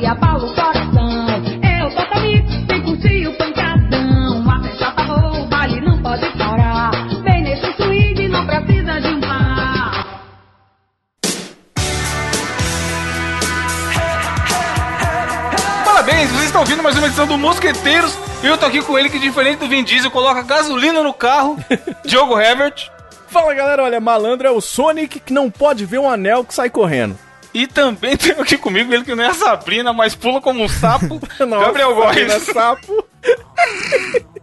e abala o coração. Comigo, vem curtir o pancadão. A festa tá boa, o baile não pode parar. Vem nesse swing, não precisa de um par. Parabéns, vocês estão ouvindo mais uma edição do Mosqueteiros. E eu tô aqui com ele que, diferente do Vin Diesel, coloca gasolina no carro. Diogo Herbert. Fala galera, olha, malandro é o Sonic que não pode ver um anel que sai correndo. E também tem aqui comigo ele que não é a Sabrina, mas pula como um sapo. Nossa, Gabriel Góes. sapo.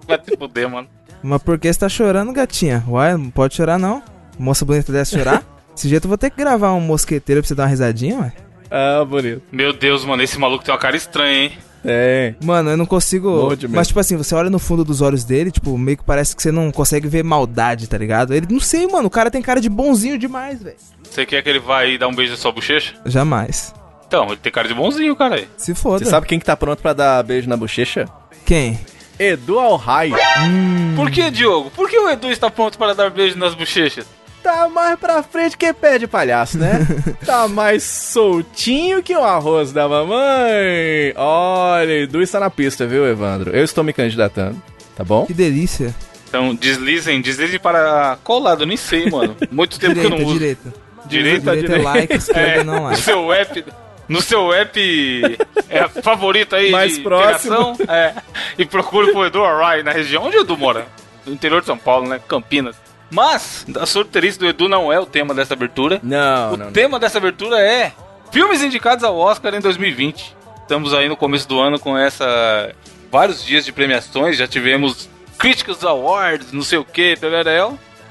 Vai te fuder, mano. Mas por que você tá chorando, gatinha? Uai, não pode chorar não. Moça bonita dessa chorar? Desse jeito eu vou ter que gravar um mosqueteiro pra você dar uma risadinha, ué. Ah, bonito. Meu Deus, mano, esse maluco tem uma cara estranha, hein? Tem. Mano, eu não consigo. Mas, tipo assim, você olha no fundo dos olhos dele, tipo, meio que parece que você não consegue ver maldade, tá ligado? Ele, não sei, mano, o cara tem cara de bonzinho demais, velho. Você quer que ele vá aí dar um beijo na sua bochecha? Jamais. Então, ele tem cara de bonzinho, cara. Se foda. Você sabe quem que tá pronto pra dar beijo na bochecha? Quem? Edu Alhai. Por que, Diogo? Por que o Edu está pronto para dar beijo nas bochechas? Tá mais pra frente que pé de palhaço, né? tá mais soltinho que o arroz da mamãe. Olha, Edu está na pista, viu, Evandro? Eu estou me candidatando, tá bom? Que delícia. Então, deslizem, deslizem para qual lado? Eu nem sei, mano. Muito tempo que eu direita, não uso. direita. Direita, Direita é like, esquerda não No like. seu app, no seu app é, favorito aí Mais de próximo. é, e procure por Edu Arrai na região onde o Edu mora. No interior de São Paulo, né? Campinas. Mas, a sorteirice do Edu não é o tema dessa abertura. Não, O não, não. tema dessa abertura é filmes indicados ao Oscar em 2020. Estamos aí no começo do ano com essa vários dias de premiações, já tivemos Critics Awards, não sei o que.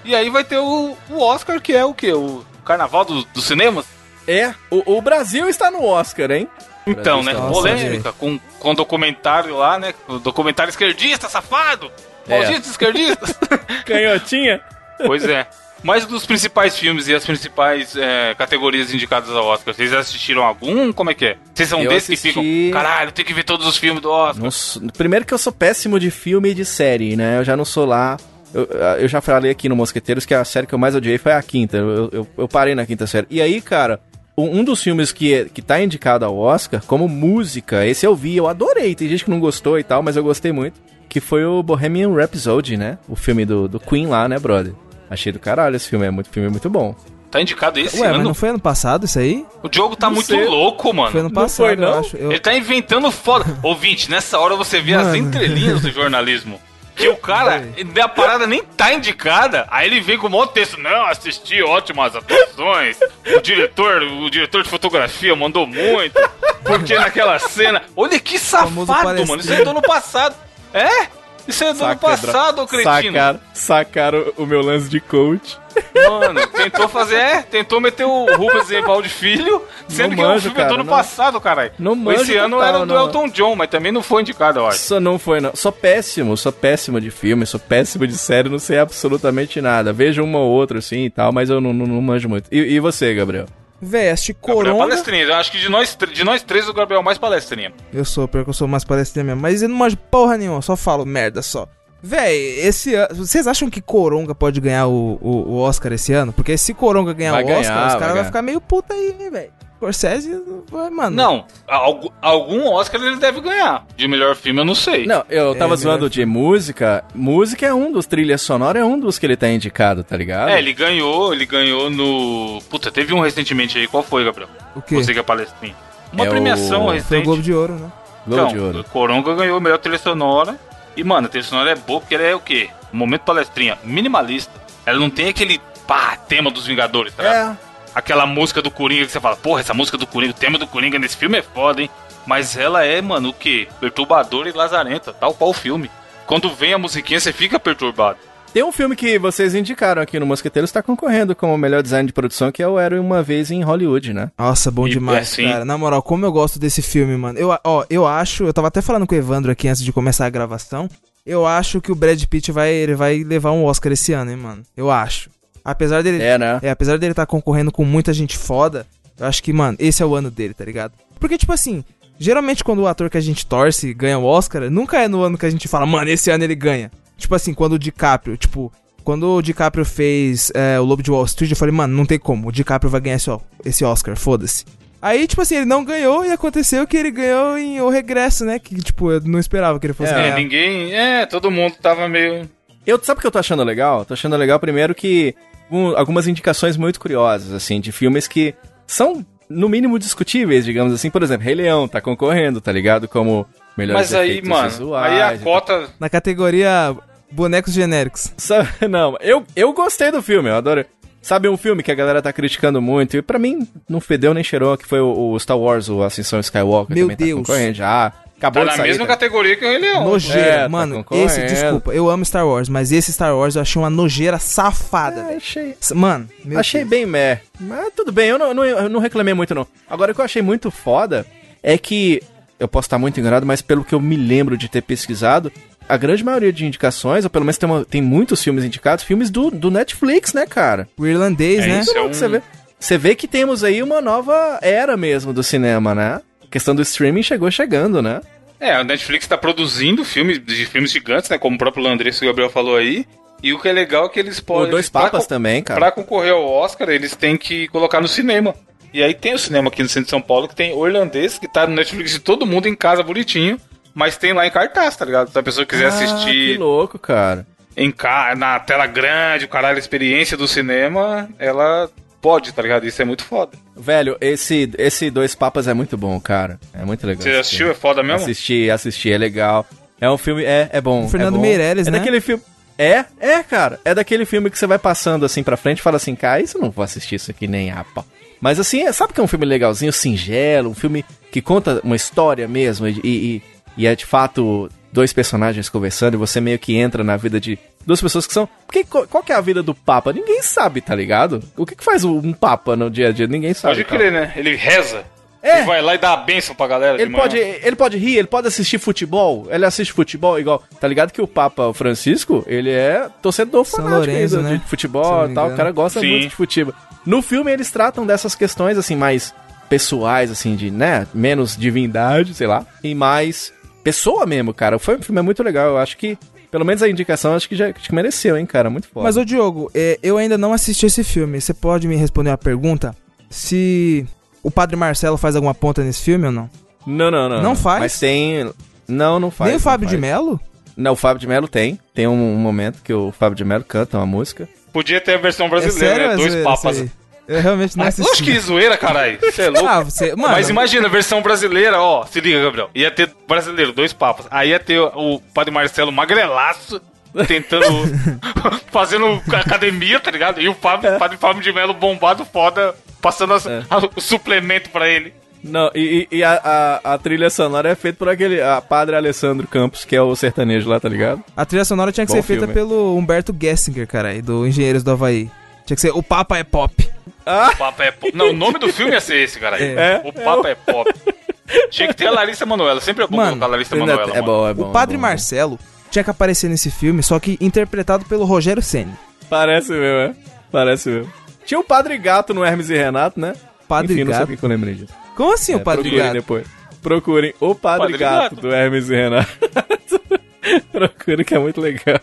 E aí vai ter o, o Oscar, que é o que? O Carnaval do- dos cinemas? É, o, o Brasil está no Oscar, hein? Então, né? Polêmica, com, com documentário lá, né? O documentário esquerdista, safado! É. Malditos esquerdistas! Canhotinha. pois é. Mas dos principais filmes e as principais é, categorias indicadas ao Oscar, vocês assistiram algum? Como é que é? Vocês são Eu desses assisti- que ficam, caralho, tem que ver todos os filmes do Oscar. Nossa, primeiro que eu sou péssimo de filme e de série, né? Eu já não sou lá. Eu, eu já falei aqui no Mosqueteiros que a série que eu mais odiei foi a quinta. Eu, eu, eu parei na quinta série. E aí, cara, um um dos filmes que, é- que tá indicado ao Oscar como música, esse eu vi, eu adorei. Tem gente que não gostou e tal, mas eu gostei muito. Que foi o Bohemian Rhapsody, né? O filme do, do Queen lá, né, brother? Achei do caralho esse filme, é muito filme muito bom. Tá indicado esse Ué, mas ano? não foi ano passado isso aí? O Diogo tá Não muito sei. louco, mano. Foi ano Não passado, foi, eu não? acho. Eu- Ele tá inventando foda. Ouvinte, nessa hora você vê as Mano. entrelinhas do jornalismo. Que o cara, a parada nem tá indicada, aí ele vem com um monte de texto. Não, assisti ótimas atuações. O diretor, o diretor de fotografia mandou muito. Porque naquela cena. Olha que safado, mano. Isso é do ano passado. É? Isso é do ano passado, ô cretino. Sacaram, sacaram o meu lance de coach. Mano, tentou fazer, é, tentou meter o Rubens Evaldo Filho, sendo Não que manjo, filme é do cara, ano não- passado, caralho. não manjo Esse ano total, era do. Elton John, mas também não foi indicado, eu acho. Só não foi, não. Sou péssimo, sou péssimo de filme, sou péssimo de série, não sei absolutamente nada. Vejo uma ou outra, assim e tal, mas eu não, não, não manjo muito. E, e você, Gabriel? Véi, assisti Gabriel é Coronga. palestrinha, eu acho que de nós, de nós três, o Gabriel é o mais palestrinha. Eu sou, pior que eu sou mais palestrinha mesmo. Mas eu não manjo porra nenhuma, só falo merda só. Véi, esse ano. Vocês acham que Coronga pode ganhar o, o, o Oscar esse ano? Porque se Coronga ganhar Vai o ganhar, Oscar, os vai caras vão ficar meio puta aí, velho? Scorsese, mano. Não, algu- algum Oscar ele deve ganhar. De melhor filme eu não sei. Não, eu tava É, zoando melhor de música. Música é um dos, trilha sonora é um dos que ele tá indicado, tá ligado? É, ele ganhou, ele ganhou no. Puta, teve um recentemente aí. Qual foi, Gabriel? O quê? Você que é palestrinha. Uma É premiação o- Foi o recente. Globo de Ouro, né? Globo de Então, Ouro. Coronga ganhou a melhor trilha sonora. E, mano, a trilha sonora é boa porque ela é o quê? Momento palestrinha, minimalista. Ela não tem aquele pá, tema dos Vingadores, tá ligado? É, Aquela música do Coringa que você fala, porra, essa música do Coringa, o tema do Coringa nesse filme é foda, hein? Mas ela é, mano, o quê? Perturbadora e lazarenta, tal qual o filme. Quando vem a musiquinha, você fica perturbado. Tem um filme que vocês indicaram aqui no Mosqueteiros, tá concorrendo como o melhor design de produção, que é o Era Uma Vez em Hollywood, né? Nossa, bom E- demais, é, sim. cara. Na moral, como eu gosto desse filme, mano. Eu, ó, eu acho, eu tava até falando com o Evandro aqui antes de começar a gravação. Eu acho que o Brad Pitt vai, ele vai levar um Oscar esse ano, hein, mano. Eu acho. Apesar dele. É, né? É, apesar dele estar concorrendo com muita gente foda, eu acho que, mano, esse é o ano dele, tá ligado? Porque, tipo assim, geralmente quando o ator que a gente torce ganha o Oscar, nunca é no ano que a gente fala, mano, esse ano ele ganha. Tipo assim, quando o DiCaprio, tipo, quando o DiCaprio fez é, o Lobo de Wall Street, eu falei, mano, não tem como, o DiCaprio vai ganhar esse, ó- esse Oscar, foda-se. Aí, tipo assim, ele não ganhou e aconteceu que ele ganhou em O Regresso, né? Que, tipo, eu não esperava que ele fosse É. É, ganhar. ninguém. É, todo mundo tava meio. Eu, sabe o que eu tô achando legal? Tô achando legal, primeiro, que algumas indicações muito curiosas, assim, de filmes que são, no mínimo, discutíveis, digamos assim. Por exemplo, Rei Leão tá concorrendo, tá ligado? Como melhores Mas aí, mano, visuais aí a cota. Na categoria bonecos genéricos. Sabe, não, eu, eu gostei do filme, eu adoro. Sabe um filme que a galera tá criticando muito, e pra mim não fedeu nem cheirou, que foi o, o Star Wars, o Ascensão Skywalker. Meu também Deus. Tá concorrendo já. Acabou Tá de na sair. mesma tá? categoria que o Rei Leão. Nojeira. É, tá mano, concorrendo. esse, desculpa, eu amo Star Wars, mas esse Star Wars eu achei uma nojeira safada, É, achei, Mano, meu achei Deus. bem meh. Mas tudo bem, eu não, não, eu não reclamei muito não. Agora, o que eu achei muito foda é que, eu posso estar muito enganado, mas pelo que eu me lembro de ter pesquisado, a grande maioria de indicações, ou pelo menos tem, uma- tem muitos filmes indicados, filmes do, do Netflix, né, cara? O irlandês, É né? isso. Louco, um- você, vê, você vê que temos aí uma nova era mesmo do cinema, né? A questão do streaming chegou chegando, né? É, a Netflix tá produzindo filmes de filmes gigantes, né? Como o próprio Landresse e o Gabriel falou aí. E o que é legal é que eles podem. Dois Papas também, cara. Pra concorrer ao Oscar, eles têm que colocar no cinema. E aí tem o cinema aqui no centro de São Paulo, que tem o irlandês, que tá no Netflix de todo mundo em casa bonitinho, mas tem lá em cartaz, tá ligado? Se a pessoa quiser Ah, que assistir louco, cara. em ca... na tela grande, o caralho, a experiência do cinema, ela pode, tá ligado? Isso é muito foda. Velho, esse, esse Dois Papas é muito bom, cara. É muito legal. Você assistiu? filme. É foda mesmo? Assisti, assisti, é legal. É um filme, é, é bom. O Fernando é bom. Meirelles, é né? daquele filme. É, é, cara. É daquele filme que você vai passando assim pra frente e fala assim, cara, isso eu não vou assistir isso aqui nem a pau. Mas assim, é- sabe que é um filme legalzinho, singelo, um filme que conta uma história mesmo e, e, e é de fato dois personagens conversando e você meio que entra na vida de duas pessoas que são. Porque qual, que é a vida do Papa? Ninguém sabe, tá ligado? O que, que faz um Papa no dia a dia? Ninguém sabe. Pode crer, né? Ele reza. É. Ele vai lá e dá a benção pra galera de Ele manhã. pode, ele pode rir, ele pode assistir futebol. Ele assiste futebol igual. Tá ligado que o Papa Francisco, ele é torcedor São fanático Lourenço, ainda né? de futebol e tal. O cara gosta Sim. muito de futebol. No filme eles tratam dessas questões assim mais pessoais, assim, de, né? Menos divindade, sei lá. E mais pessoa mesmo, cara. Foi um filme muito legal. Eu acho que, pelo menos a indicação, acho que já acho que mereceu, hein, cara. Muito foda. Mas, ô Diogo, é, eu ainda não assisti esse filme. Você pode me responder uma pergunta? Se o Padre Marcelo faz alguma ponta nesse filme ou não? Não, não, não. Não faz? Mas tem. Não, não faz. Nem o Fábio de. Mello? Não, o Fábio de Mello tem. Tem um, um momento que o Fábio de Mello canta uma música. Podia ter a versão É brasileira, sério? né? é Dois papas. Eu realmente não Ah, assisti. Acho que zoeira, caralho. Você é louco. Ah, você... Mano, Mas imagina, a versão brasileira, ó, se liga, Gabriel. Ia ter brasileiro, dois papas. Aí ia ter o Padre Marcelo magrelaço, tentando. fazendo academia, tá ligado? E o Fábio, Padre Fábio de Melo bombado foda, passando as- É. a- o suplemento pra ele. Não, e, e- a, a- a trilha sonora é feita por aquele a Padre Alessandro Campos, que é o sertanejo lá, tá ligado? a trilha sonora tinha que Bom ser feita filme. pelo Humberto Gessinger, cara, do Engenheiros do Havaí. Tinha que ser O Papa é Pop. O Papa é pop. Não, o nome do filme ia ser esse, cara. É. O Papa é pop. Tinha que ter a Larissa Manoela. Sempre é bom Mano, colocar a Larissa Ainda- Manoela. é mano. bom, é bom. o Padre é bom. Marcelo tinha que aparecer nesse filme, só que interpretado pelo Rogério Ceni. Parece mesmo, é. Parece mesmo. Tinha o Padre Gato no Hermes e Renato, né? Padre Enfim, não sei Gato? por que eu lembrei disso. Como assim o É, Padre procurem Gato? depois. Procurem o Padre, Padre Gato, Gato. do Hermes e Renato. Procurem que é muito legal.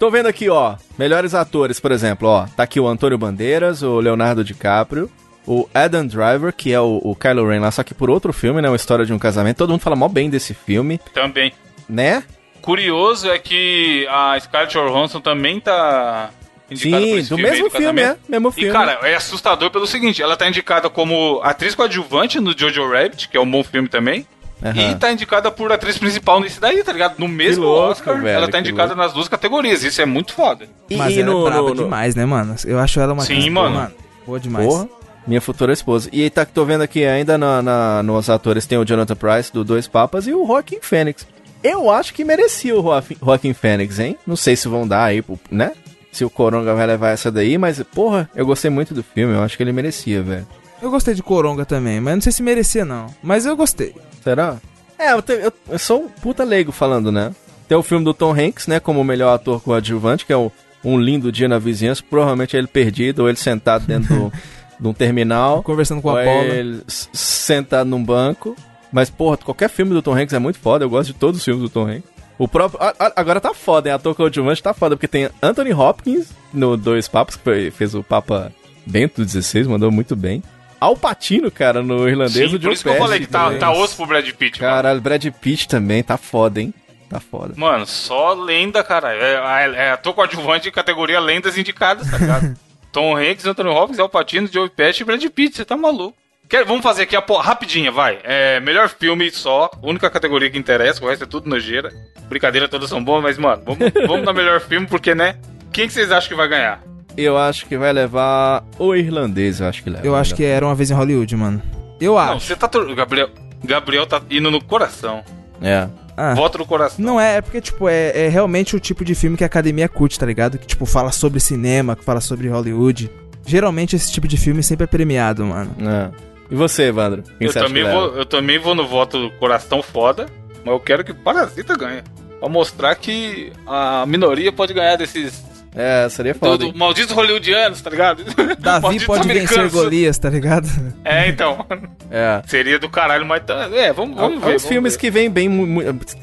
Tô vendo aqui, ó, melhores atores, por exemplo, ó, tá aqui o Antônio Bandeiras, o Leonardo DiCaprio, o Adam Driver, que é o, o Kylo Ren lá, só que por outro filme, né, uma história de um casamento. Todo mundo fala mó bem desse filme, Também. né? Curioso é que a Scarlett Johansson também tá indicada por Sim, esse do filme mesmo do filme, é, mesmo filme. E, cara, é assustador pelo seguinte, ela tá indicada como atriz coadjuvante no Jojo Rabbit, que é um bom filme também, Aham. e tá indicada por atriz principal nesse daí, tá ligado? No mesmo louco, Oscar, velho, ela tá que indicada louco. nas duas categorias, isso é muito foda. E, Mas e ela no, é braba no- no- demais, né, mano? Eu acho ela uma Sim, atriz mano. boa, Boa demais. Porra, minha futura esposa. E tá, tô vendo aqui ainda na, na- nos atores tem o Jonathan Price do Dois Papas e o Joaquin Phoenix. Eu acho que merecia o Joaquin Phoenix, hein? Não sei se vão dar aí, né? Se o Coronga vai levar essa daí, mas, porra, eu gostei muito do filme, eu acho que ele merecia, velho. Eu gostei de Coronga também, mas não sei se merecia, não. Mas eu gostei. Será? É, eu, te- eu- eu sou um puta leigo falando, né? Tem o filme do Tom Hanks, né? Como o melhor ator coadjuvante, que é o- um lindo dia na vizinhança. Provavelmente ele perdido, ou ele sentado dentro do- de um terminal. Conversando com a bola. ele sentado num banco. Mas, porra, qualquer filme do Tom Hanks é muito foda. Eu gosto de todos os filmes do Tom Hanks. O próprio. a- a- agora tá foda, hein? Ator coadjuvante tá foda, porque tem Anthony Hopkins no Dois Papas, que foi- fez o Papa Bento XVI, mandou muito bem. Al Pacino, cara, no irlandês. Sim, o por Joe isso que eu falei que tá, tá osso pro Brad Pitt. mano. Caralho, Brad Pitt também tá foda, hein? Tá foda. Mano, só lenda, cara. É, é, é ator coadjuvante de categoria lendas indicadas, tá ligado? Tom Hanks, Anthony Hopkins, Al Pacino, Joe Pesci e Brad Pitt. Você tá maluco. Quer- vamos fazer aqui a po- rapidinha, vai. É, melhor filme só, única categoria que interessa, o resto é tudo nojeira. Brincadeira, todas são boas, mas, mano, vamos, vamos dar melhor filme, porque, né? Quem que vocês acham que vai ganhar? Eu acho que vai levar o irlandês, eu acho que leva. Eu acho que era uma vez em Hollywood, mano. Eu Não, acho. você tá. tor- Gabriel, Gabriel tá indo no coração. É. Ah. Voto no coração. Não é, é porque, tipo, é, é realmente o tipo de filme que a academia curte, tá ligado? Que, tipo, fala sobre cinema, que fala sobre Hollywood. Geralmente esse tipo de filme sempre é premiado, mano. é. E você, Evandro? Quem Eu você acha também, que leva? vou, eu também vou no voto do coração foda, mas eu quero que Parasita ganhe. Pra mostrar que a minoria pode ganhar desses. É, seria Do, foda. do hein? malditos hollywoodianos, tá ligado? Davi Malditos pode vencer. Golias, tá ligado? É, então. É. Seria do caralho, mas. tá- É, vamos, vamos ver. Há vamos filmes ver. que vêm bem.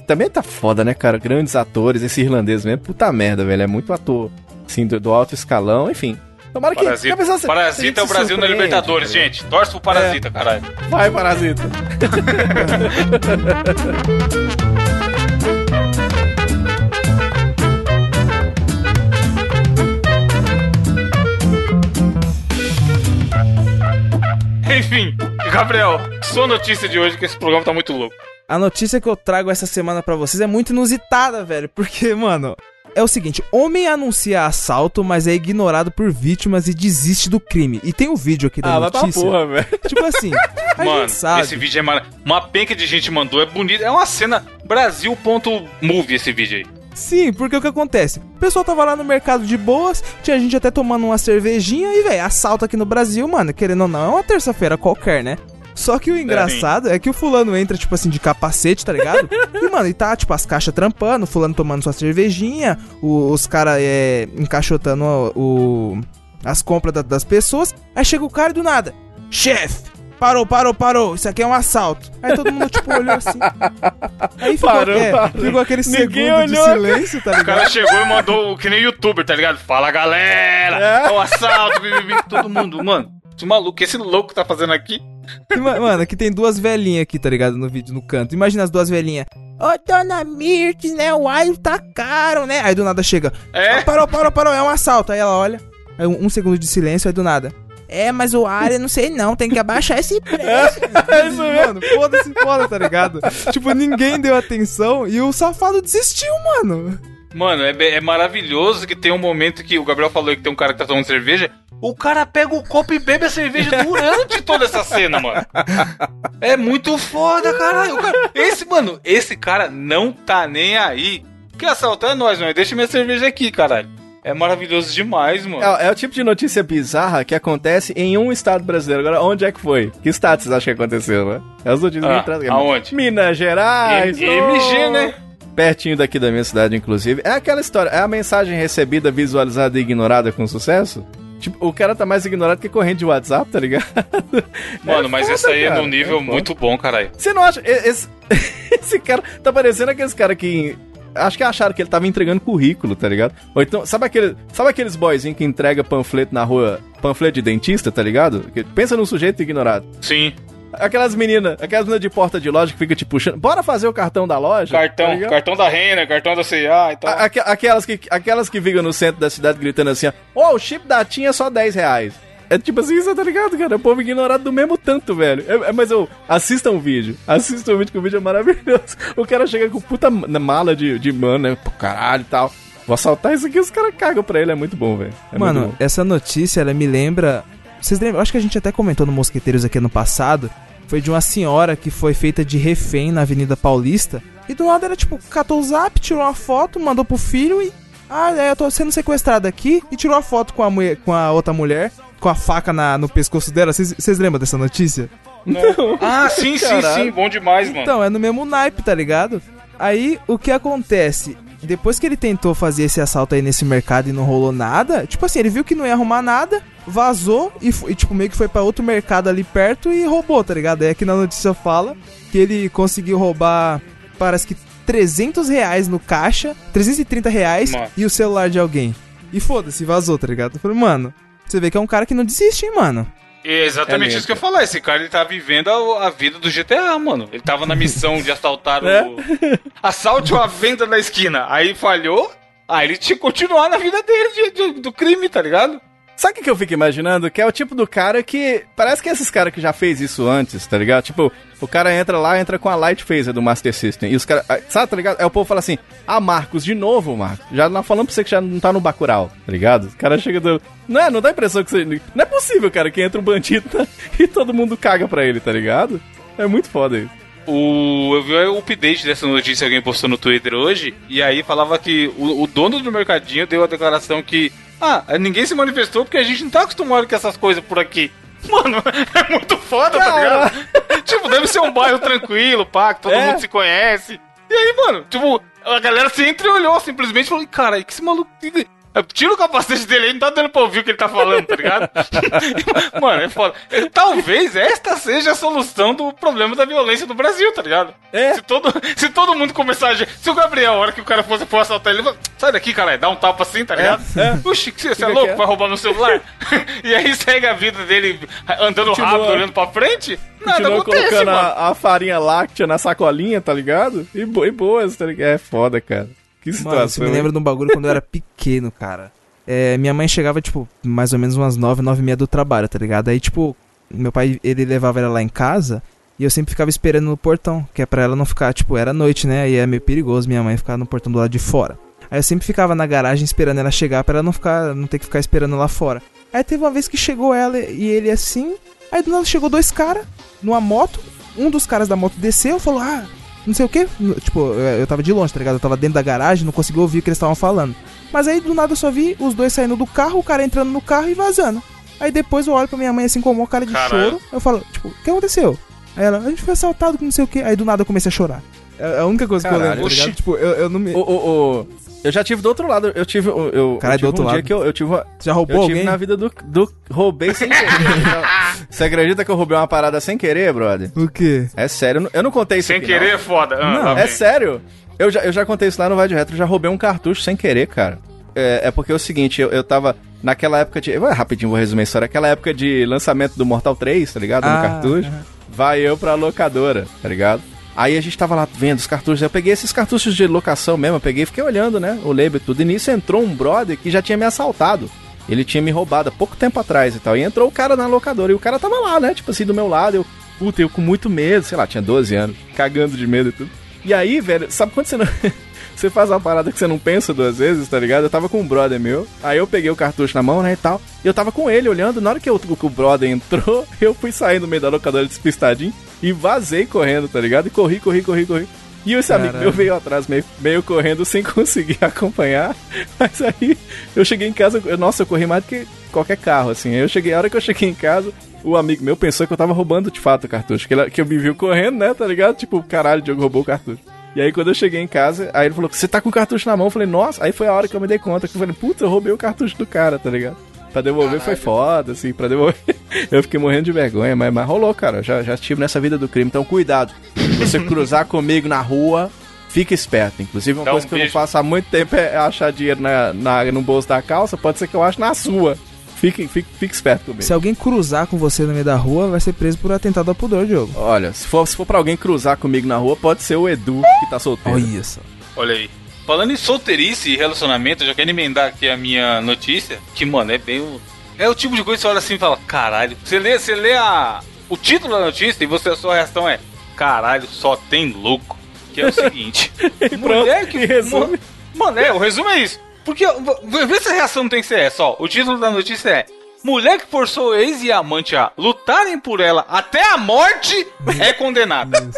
Também tá foda, né, cara? Grandes atores, esse irlandês mesmo. Puta merda, velho. É muito ator, assim, do, do alto escalão, enfim. Tomara que. Parasita, que a pessoa se- se a Parasita é o Brasil na Libertadores, ligado? gente. Torce pro Parasita, caralho. Vai, Parasita. Enfim, Gabriel, sua notícia de hoje que esse programa tá muito louco. A notícia que eu trago essa semana pra vocês é muito inusitada, velho. Porque, mano, é o seguinte: homem anuncia assalto, mas é ignorado por vítimas e desiste do crime. E tem o vídeo aqui da Ah, notícia. porra, velho. Tipo assim, a Mano, gente sabe. esse vídeo é maravilhoso. Uma penca de gente mandou, é bonito. É uma cena Brasil.movie esse vídeo aí. Sim, porque o que acontece? O pessoal tava lá no mercado de boas, tinha gente até tomando uma cervejinha e, velho, assalto aqui no Brasil, mano, querendo ou não, é uma terça-feira qualquer, né? Só que o engraçado é que o fulano entra, tipo assim, de capacete, tá ligado? E, mano, e tá, tipo, as caixas trampando, o fulano tomando sua cervejinha, o- os caras é, encaixotando o, o- as compras da- das pessoas. Aí chega o cara e do nada, chefe, parou, parou, parou, isso aqui é um assalto. Aí todo mundo, tipo, olhou assim. Aí ficou, Parou, é, parou. ficou aquele Ninguém segundo de olhou. silêncio, tá O ligado? cara chegou e mandou que nem youtuber, tá ligado? Fala galera! É. É o assalto, todo mundo. Mano, esse maluco, esse louco tá fazendo aqui. Ma- Mano, aqui tem duas velhinhas aqui, tá ligado? No vídeo, no canto. Imagina as duas velhinhas. Ô, dona Mirtes, né? O alho tá caro, né? Aí do nada chega. É. "Ah, parou, parou, parou, é um assalto. Aí ela olha. Aí um, um segundo de silêncio, aí do nada. É, mas o eu não sei não, tem que abaixar esse preço. É isso mesmo. mano, foda-se, foda, tá ligado? tipo, ninguém deu atenção e o safado desistiu, mano. Mano, é, é maravilhoso que tem um momento que o Gabriel falou que tem um cara que tá tomando cerveja. O cara pega o copo e bebe a cerveja durante toda essa cena, mano. É muito foda, caralho. Cara- esse, mano, esse cara não tá nem aí. Quer assaltar nós, mano? Deixa minha cerveja aqui, caralho. É maravilhoso demais, mano. É, é o tipo de notícia bizarra que acontece em um estado brasileiro. Agora, onde é que foi? Que estado vocês acham que aconteceu, né? É as notícias Ah, que trazem. aonde? Minas Gerais. M- MG, né? Pertinho daqui da minha cidade, inclusive. É aquela história. É a mensagem recebida, visualizada e ignorada com sucesso? Tipo, o cara tá mais ignorado que corrente de WhatsApp, tá ligado? Mano, É mas foda, essa aí é cara, num nível é muito bom, caralho. Você não acha. Esse, esse cara tá parecendo aqueles cara que. Acho que acharam que ele tava entregando currículo, tá ligado? Ou então, sabe, aquele, sabe aqueles boyzinhos que entrega panfleto na rua, panfleto de dentista, tá ligado? Pensa num sujeito ignorado. Sim. Aquelas meninas, aquelas meninas de porta de loja que fica te puxando. Bora fazer o cartão da loja? tá Cartão, ligado? cartão da Renner, cartão da CIA e tal. A- aque- aquelas, que, aquelas que ficam no centro da cidade gritando assim, ó, ó, o chip da TIM é só 10 reais. É tipo assim, você tá ligado, cara? É o povo ignorado do mesmo tanto, velho. É, é- mas eu, assistam o vídeo. Assistam o vídeo, que o vídeo é maravilhoso. O cara chega com puta ma- mala de, de mano, né? Pô, caralho e tal. Vou assaltar isso aqui, os caras cagam pra ele. É muito bom, velho. É Mano, bom. essa notícia, ela me lembra. Vocês lembram? Acho que a gente até comentou no Mosqueteiros aqui no passado. Foi de uma senhora que foi feita de refém na Avenida Paulista. E do nada ela, tipo, catou o zap, tirou uma foto, mandou pro filho e. Ah, é, eu tô sendo sequestrada aqui. E tirou a foto com a, mulher, com a outra mulher, com a faca na, no pescoço dela. Vocês lembram dessa notícia? Ah, sim, sim, Caralho. sim. Bom demais, mano. Então, é no mesmo naipe, tá ligado? Aí, o que acontece? Depois que ele tentou fazer esse assalto aí nesse mercado e não rolou nada, tipo assim, ele viu que não ia arrumar nada, vazou e, e, tipo, meio que foi pra outro mercado ali perto e roubou, tá ligado? Aí aqui na notícia fala que ele conseguiu roubar, parece que 300 reais no caixa, 330 reais Mano. e o celular de alguém. E foda-se, vazou, tá ligado? Eu falei, mano, você vê que é um cara que não desiste, hein, mano? É exatamente É isso que eu falar. Esse cara ele tá vivendo a, a vida do GTA, mano. Ele tava na missão de assaltar o. Assalte ou a venda na esquina. Aí falhou. Aí ele tinha que continuar na vida dele de- de- do crime, tá ligado? Sabe o que eu fico imaginando? Que é o tipo do cara que. Parece que é esses caras que já fez isso antes, tá ligado? Tipo, o cara entra lá, entra com a Light Phaser do Master System. E os caras. ah, Sabe, tá ligado? Aí o povo fala assim: Ah, Marcos, de novo, Marcos. Já não falando pra você que já não tá no Bacurau, tá ligado? O cara chega do. Não é? Não dá impressão que você. Não é possível, cara, que entra um bandido e todo mundo caga pra ele, tá ligado? É muito foda isso. O, eu vi o update dessa notícia que alguém postou no Twitter hoje, e aí falava que o, o dono do mercadinho deu a declaração que ah, ninguém se manifestou porque a gente não tá acostumado com essas coisas por aqui. Mano, é muito foda, tá ligado? tipo, deve ser um bairro tranquilo, pá, que todo É. mundo se conhece. E aí, mano, tipo, a galera se entreolhou simplesmente e falou, cara, que esse maluco. Tira o capacete dele aí, não tá dando pra ouvir o que ele tá falando, tá ligado? Mano, é foda. Talvez esta seja a solução do problema da violência no Brasil, tá ligado? É. Se todo, se todo mundo começar a. Se o Gabriel, a hora que o cara fosse for assaltar ele, sai daqui, cara, dá um tapa assim, tá ligado? é. Puxa, que você, você é louco? Vai roubar meu celular? e aí segue a vida dele andando Continua- rápido, olhando pra frente? Nada Continua acontece, colocando mano. a, a farinha láctea na sacolinha, tá ligado? E, bo e boas, tá ligado? É foda, cara. Que situação. Mano, isso me lembra de um bagulho quando eu era pequeno, cara. É, minha mãe chegava, tipo, mais ou menos umas nove, nove e meia do trabalho, tá ligado? Aí, tipo, meu pai, ele levava ela lá em casa e eu sempre ficava esperando no portão, que é pra ela não ficar, tipo, era noite, né? Aí é meio perigoso minha mãe ficar no portão do lado de fora. Aí eu sempre ficava na garagem esperando ela chegar pra ela não ficar, não ter que ficar esperando lá fora. Aí teve uma vez que chegou ela e ele assim, aí do nada chegou dois caras numa moto, um dos caras da moto desceu e falou: "Ah, não sei o que. Tipo, eu tava de longe, tá ligado? Eu tava dentro da garagem, não conseguia ouvir o que eles estavam falando. Mas aí do nada eu só vi os dois saindo do carro, o cara entrando no carro e vazando. Aí depois eu olho pra minha mãe assim com uma cara de Caralho. choro. Eu falo, tipo, o que aconteceu? Aí ela, a gente foi assaltado com não sei o que. Aí do nada eu comecei a chorar. É a única coisa que eu Caralho. lembro, tá ligado? Oxi. Tipo, eu, eu não me. O, o, o- eu já tive do outro lado. Eu tive. Eu, eu, Caralho, eu tive do outro um lado. dia que eu, eu tive uma. Já roubou Eu tive alguém? na vida do, do. Roubei sem querer. Você acredita que eu roubei uma parada sem querer, brother? O quê? É sério, eu não, não contei isso Sem aqui, querer é foda. Ah, Não. Não. É sério. Eu já, eu já contei isso lá no Vai de Retro. Eu já roubei um cartucho sem querer, cara. É, é porque é o seguinte, eu, eu tava naquela época de. Vai, rapidinho, vou resumir a história. Aquela época de lançamento do Mortal 3, tá ligado? No Ah, cartucho. Vai eu pra locadora, tá ligado? Aí a gente tava lá vendo os cartuchos. Eu peguei esses cartuchos de locação mesmo. Eu peguei e fiquei olhando, né? O label tudo. E nisso entrou um brother que já tinha me assaltado. Ele tinha me roubado há pouco tempo atrás e tal. E entrou o cara na locadora. E o cara tava lá, né? Tipo assim, do meu lado. Eu, puta, eu com muito medo. Sei lá, tinha 12 anos. Cagando de medo e tudo. E aí, velho, sabe quando você não. Você faz uma parada que você não pensa duas vezes, tá ligado? Eu tava com um brother meu, aí eu peguei o cartucho na mão, né, e tal. E eu tava com ele olhando, na hora que, eu, que o brother entrou, eu fui sair no meio da locadora despistadinho e vazei correndo, tá ligado? E corri, corri, corri, corri. E esse amigo Caralho. meu veio atrás, meio, meio correndo sem conseguir acompanhar. Mas aí eu cheguei em casa, eu- nossa, eu corri mais do que qualquer carro, assim. Aí eu cheguei, a hora que eu cheguei em casa, o amigo meu pensou que eu tava roubando de fato o cartucho. Que, ele- que eu me viu correndo, né, tá ligado? Tipo, caralho, o Diogo roubou o cartucho. E aí quando eu cheguei em casa, aí ele falou, você tá com o cartucho na mão? Eu falei, nossa, aí foi a hora que eu me dei conta, que eu falei, puta, eu roubei o cartucho do cara, tá ligado? Pra devolver foi foda, assim, pra devolver. Eu fiquei morrendo de vergonha, mas, mas rolou, cara. Já, já estive nessa vida do crime, então cuidado. Você cruzar comigo na rua, fica esperto. Inclusive, uma Dá um coisa que eu não faço há muito tempo é achar dinheiro na, na- no bolso da calça, pode ser que eu ache na sua. Fique, fique, fique esperto comigo. Se alguém cruzar com você no meio da rua, vai ser preso por atentado ao pudor, Diogo. Olha, se for, se for pra alguém cruzar comigo na rua, pode ser o Edu que tá solteiro. Olha só. Olha aí. Falando em solteirice e relacionamento, eu já quero emendar aqui a minha notícia, que, mano, é bem o... É o tipo de coisa que você olha assim e fala, caralho. Você lê, você lê a... o título da notícia e você, a sua reação é, caralho, só tem louco. Que é o seguinte. pronto, e resume. Mano, é, o resumo é isso. Porque, vê se a reação não tem que ser essa, ó. O título da notícia é... Mulher que forçou ex e amante a lutarem por ela até a morte é condenada.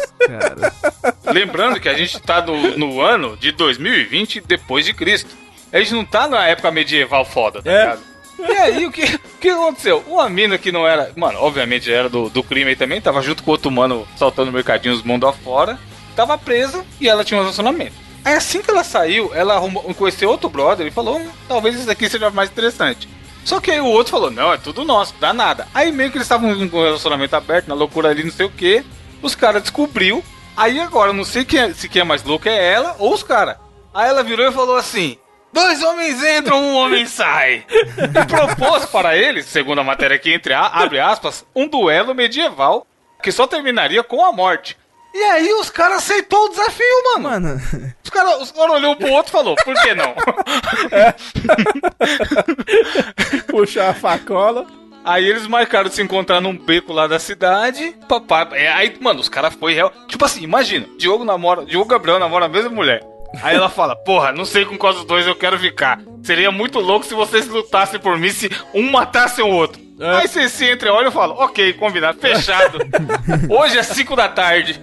Lembrando que a gente tá no, no ano de 2020 depois de Cristo. A gente não tá na época medieval foda, tá É. ligado? E aí, o que, o que aconteceu? Uma mina que não era. Mano, obviamente era do, do crime aí também, tava junto com outro mano saltando mercadinhos mundo afora. Tava presa e ela tinha um relacionamento. Aí assim que ela saiu, ela arrumou, conheceu outro brother e falou: "Hum, talvez isso aqui seja mais interessante. Só que aí o outro falou: não, é tudo nosso, dá nada. Aí meio que eles estavam com um relacionamento aberto, na loucura ali, não sei o que. Os caras descobriu. Aí agora, não sei quem é- se quem é mais louco é ela ou os caras. Aí ela virou e falou assim: Dois homens entram, um homem sai. E propôs para eles, segundo a matéria aqui, entre a, abre aspas, um duelo medieval que só terminaria com a morte. E aí os caras aceitou o desafio, mano. Mano, Os caras os cara olhou um pro outro e falou, por que não? Puxar a facola. Aí eles marcaram de se encontrar num beco lá da cidade. Papá, é, aí, mano, os caras foi real. Tipo assim, imagina, Diogo namora, Diogo Gabriel namora a mesma mulher. Aí ela fala, porra, não sei com qual dos dois eu quero ficar. Seria muito louco se vocês lutassem por mim se um matasse o outro. É. Aí você se entreolha e fala, ok, combinado, fechado. Hoje é 5 da tarde.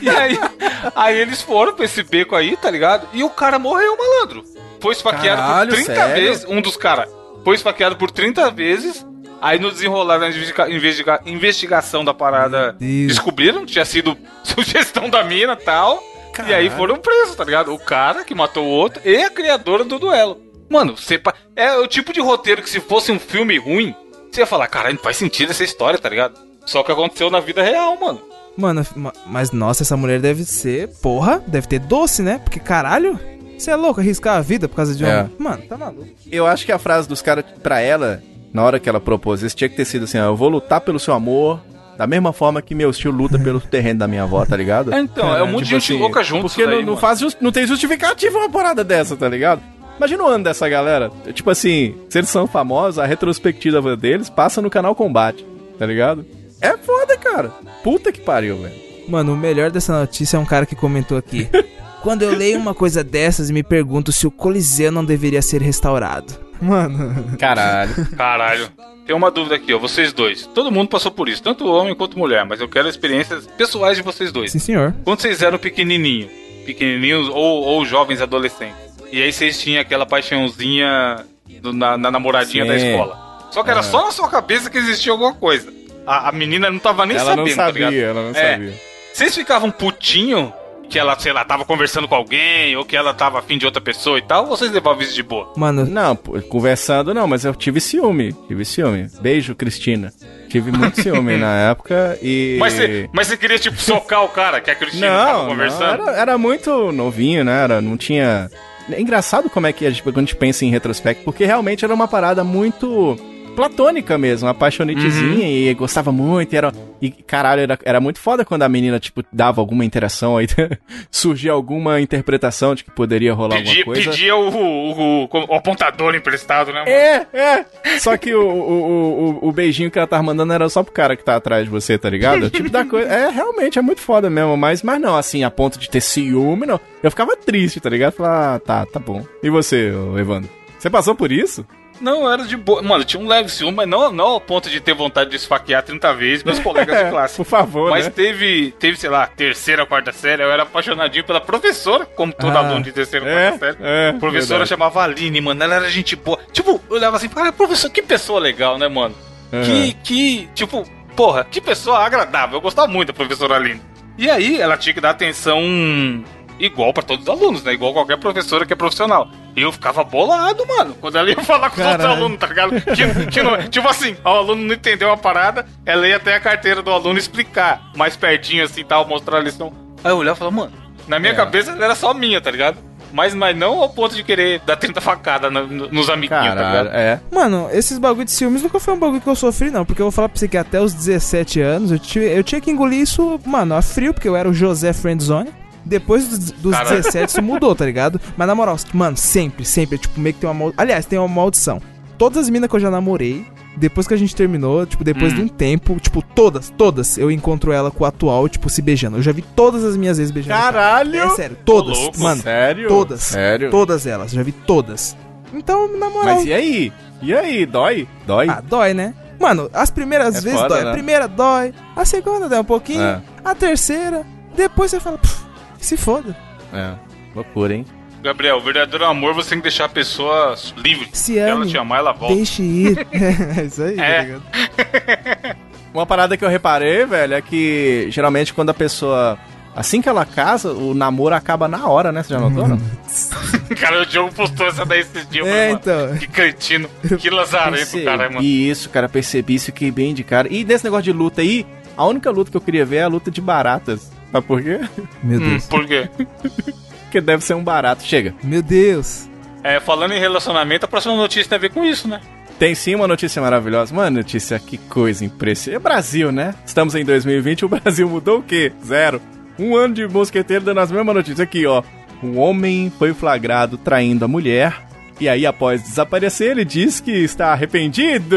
e aí, aí eles foram pra esse beco aí, tá ligado? E o cara morreu, malandro. Foi esfaqueado Caralho, por 30 sério? vezes. Um dos caras foi esfaqueado por 30 vezes. Aí no desenrolar da investiga- investiga- investigação da parada, descobriram que tinha sido sugestão da mina e tal. E aí Caralho. foram presos, tá ligado? O cara que matou o outro e a criadora do duelo. Mano, você é o tipo de roteiro que se fosse um filme ruim, você ia falar, caralho, não faz sentido essa história, tá ligado? Só que aconteceu na vida real, mano. mano, ma- mas nossa, essa mulher deve ser, porra, deve ter doce, né? Porque caralho, você é louco arriscar a vida por causa de É. um. Mano, tá maluco. Eu acho que a frase dos caras pra ela, na hora que ela propôs isso, tinha que ter sido assim: ó, eu vou lutar pelo seu amor. Da mesma forma que meu tio luta pelo terreno da minha avó, tá ligado? É, então, é um monte de gente louca junto Porque daí, não, não faz just- não tem justificativa uma parada dessa, tá ligado? Imagina o ano dessa galera. Tipo assim, se eles são famosos, a retrospectiva deles passa no canal Combate, tá ligado? É foda, cara. Puta que pariu, velho. Mano, o melhor dessa notícia é um cara que comentou aqui. Quando eu leio uma coisa dessas, me pergunto se o Coliseu não deveria ser restaurado. Mano, Caralho. Caralho. Tem uma dúvida aqui, ó. Vocês dois. Todo mundo passou por isso, tanto homem quanto mulher, mas eu quero experiências pessoais de vocês dois. sim senhor. Quando vocês eram pequenininhos, pequenininhos ou, ou jovens adolescentes, e aí vocês tinham aquela paixãozinha do- na, na namoradinha Sim. da escola. Só que era só na sua cabeça que existia alguma coisa. A, a menina não tava nem ela não sabendo, tá ligado? sabia, ela não É. sabia. Vocês ficavam putinho que ela, sei lá, tava conversando com alguém, ou que ela tava afim de outra pessoa e tal, ou vocês levavam isso de boa? Mano, Não, conversando não, mas eu tive ciúme. Tive ciúme. Beijo, Cristina. Tive muito ciúme na época e. Mas você mas você queria, tipo, socar o cara que a Cristina tava Não, não conversando? era, era muito novinho, né? Era, não tinha. É engraçado como é que a gente, quando a gente pensa em retrospecto, porque realmente era uma parada muito platônica mesmo, apaixonitezinha e gostava muito, e era. E caralho, era, era muito foda quando a menina, tipo, dava alguma interação aí, surgia alguma interpretação de que poderia rolar Pedia, alguma coisa. pedia o, o, o- o apontador emprestado, né? mano? É, é. Só que o, o, o, o beijinho que ela tava mandando era só pro cara que tá atrás de você, tá ligado? O tipo da coisa. É, realmente, é muito foda mesmo. Mas, mas não, assim, a ponto de ter ciúme, não. Eu ficava triste, tá ligado? Falar, ah, tá, tá bom. E você, Evandro? Você passou por isso? Não, era de boa. Mano, tinha um leve ciúme, mas não, não ao ponto de ter vontade de esfaquear 30 vezes meus colegas de classe. por favor, Mas né? teve, teve, sei lá, terceira, quarta série, eu era apaixonadinho pela professora, como todo Ah, aluno de terceira, é, quarta série. é, a professora verdade. chamava Aline, mano, ela era gente boa. Tipo, eu olhava assim, cara, professor, que pessoa legal, né, mano? Uhum. Que, que, tipo, porra, que pessoa agradável. Eu gostava muito da professora Aline. E aí, ela tinha que dar atenção igual pra todos os alunos, né? Igual qualquer professora que é profissional. E eu ficava bolado, mano, quando ela ia falar com os outros Caralho. alunos, tá ligado? Que, que não- tipo assim, o aluno não entendeu a parada, ela ia até a carteira do aluno explicar mais pertinho assim tal, mostrar a lição. Aí eu olhava e falava, mano, na minha É. cabeça ela era só minha, tá ligado? Mas, mas não ao ponto de querer dar 30 facadas no- no- nos amiguinhos, tá Caralho, ligado? é. Mano, esses bagulho de ciúmes nunca foi um bagulho que eu sofri, não. Porque eu vou falar pra você que até os 17 anos eu, tive, eu tinha que engolir isso, mano, a frio, porque eu era o José Friendzone. Depois dos, dos Caralho. 17 isso mudou, tá ligado? Mas na moral, mano, sempre, sempre, tipo, meio que tem uma maldição. Aliás, tem uma maldição. Todas as minas que eu já namorei, depois que a gente terminou, tipo, depois Hum. de um tempo, tipo, todas, todas, eu encontro ela com o atual, tipo, se beijando. Eu já vi todas as minhas vezes beijando. Caralho! É sério, todas, louco, mano. Sério? Todas. Sério? Todas elas, já vi todas. Então, na moral. Mas e aí? E aí? Dói? Dói? Ah, dói, né? Mano, as primeiras É vezes foda, dói. né? A primeira dói, a segunda dói um pouquinho, É. a terceira, depois você fala, "Pff, se foda. É. Loucura, hein? Gabriel, o verdadeiro amor você tem que deixar a pessoa livre. Se ela ame, te amar, ela volta. deixe ir. é isso aí, É. tá ligado? Uma parada que eu reparei, velho, é que geralmente quando a pessoa. Assim que ela casa, o namoro acaba na hora, né? Você já notou? não? Cara, o Diogo postou essa daí esses dias. É, mano. então. Que cretino. Que lazarento, Percebi cara, mano. isso, cara, percebi isso, fiquei bem de cara. E nesse negócio de luta aí, a única luta que eu queria ver é a luta de baratas. Sabe por quê? Meu Hum, Deus. por quê? Porque deve ser um barato. Chega. Meu Deus. É, falando em relacionamento, a próxima notícia tem a ver com isso, né? Tem sim uma notícia maravilhosa. Mano, notícia, que coisa impressionante. É Brasil, né? Estamos em 2020, o Brasil mudou o quê? Zero. Um ano de mosqueteiro dando as mesmas notícias. Aqui, ó. Um homem foi flagrado traindo a mulher. E aí, após desaparecer, ele diz que está arrependido.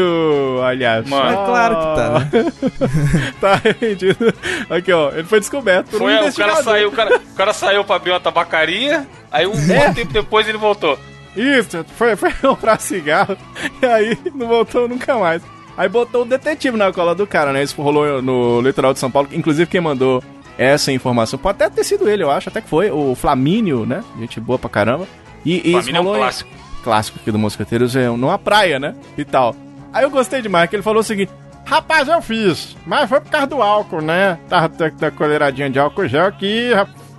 Olha só. Mano. É claro que tá, né? tá arrependido. Aqui, ó. Ele foi descoberto por um Foi, o cara saiu, o cara, o cara saiu pra abrir uma tabacaria, aí um É. bom tempo depois ele voltou. Isso, foi, foi comprar cigarro e aí não voltou nunca mais. Aí botou o detetive na cola do cara, né? Isso rolou no litoral de São Paulo. Inclusive, quem mandou essa informação pode até ter sido ele, eu acho, até que foi. O Flamínio, né? Gente boa pra caramba. E, e Família é um clássico. Clássico aqui do Mosqueteiros, é numa praia, né? E tal. Aí eu gostei demais, que ele falou o seguinte: Rapaz, eu fiz, mas foi por causa do álcool, né? Tava da, colheradinha de álcool gel aqui,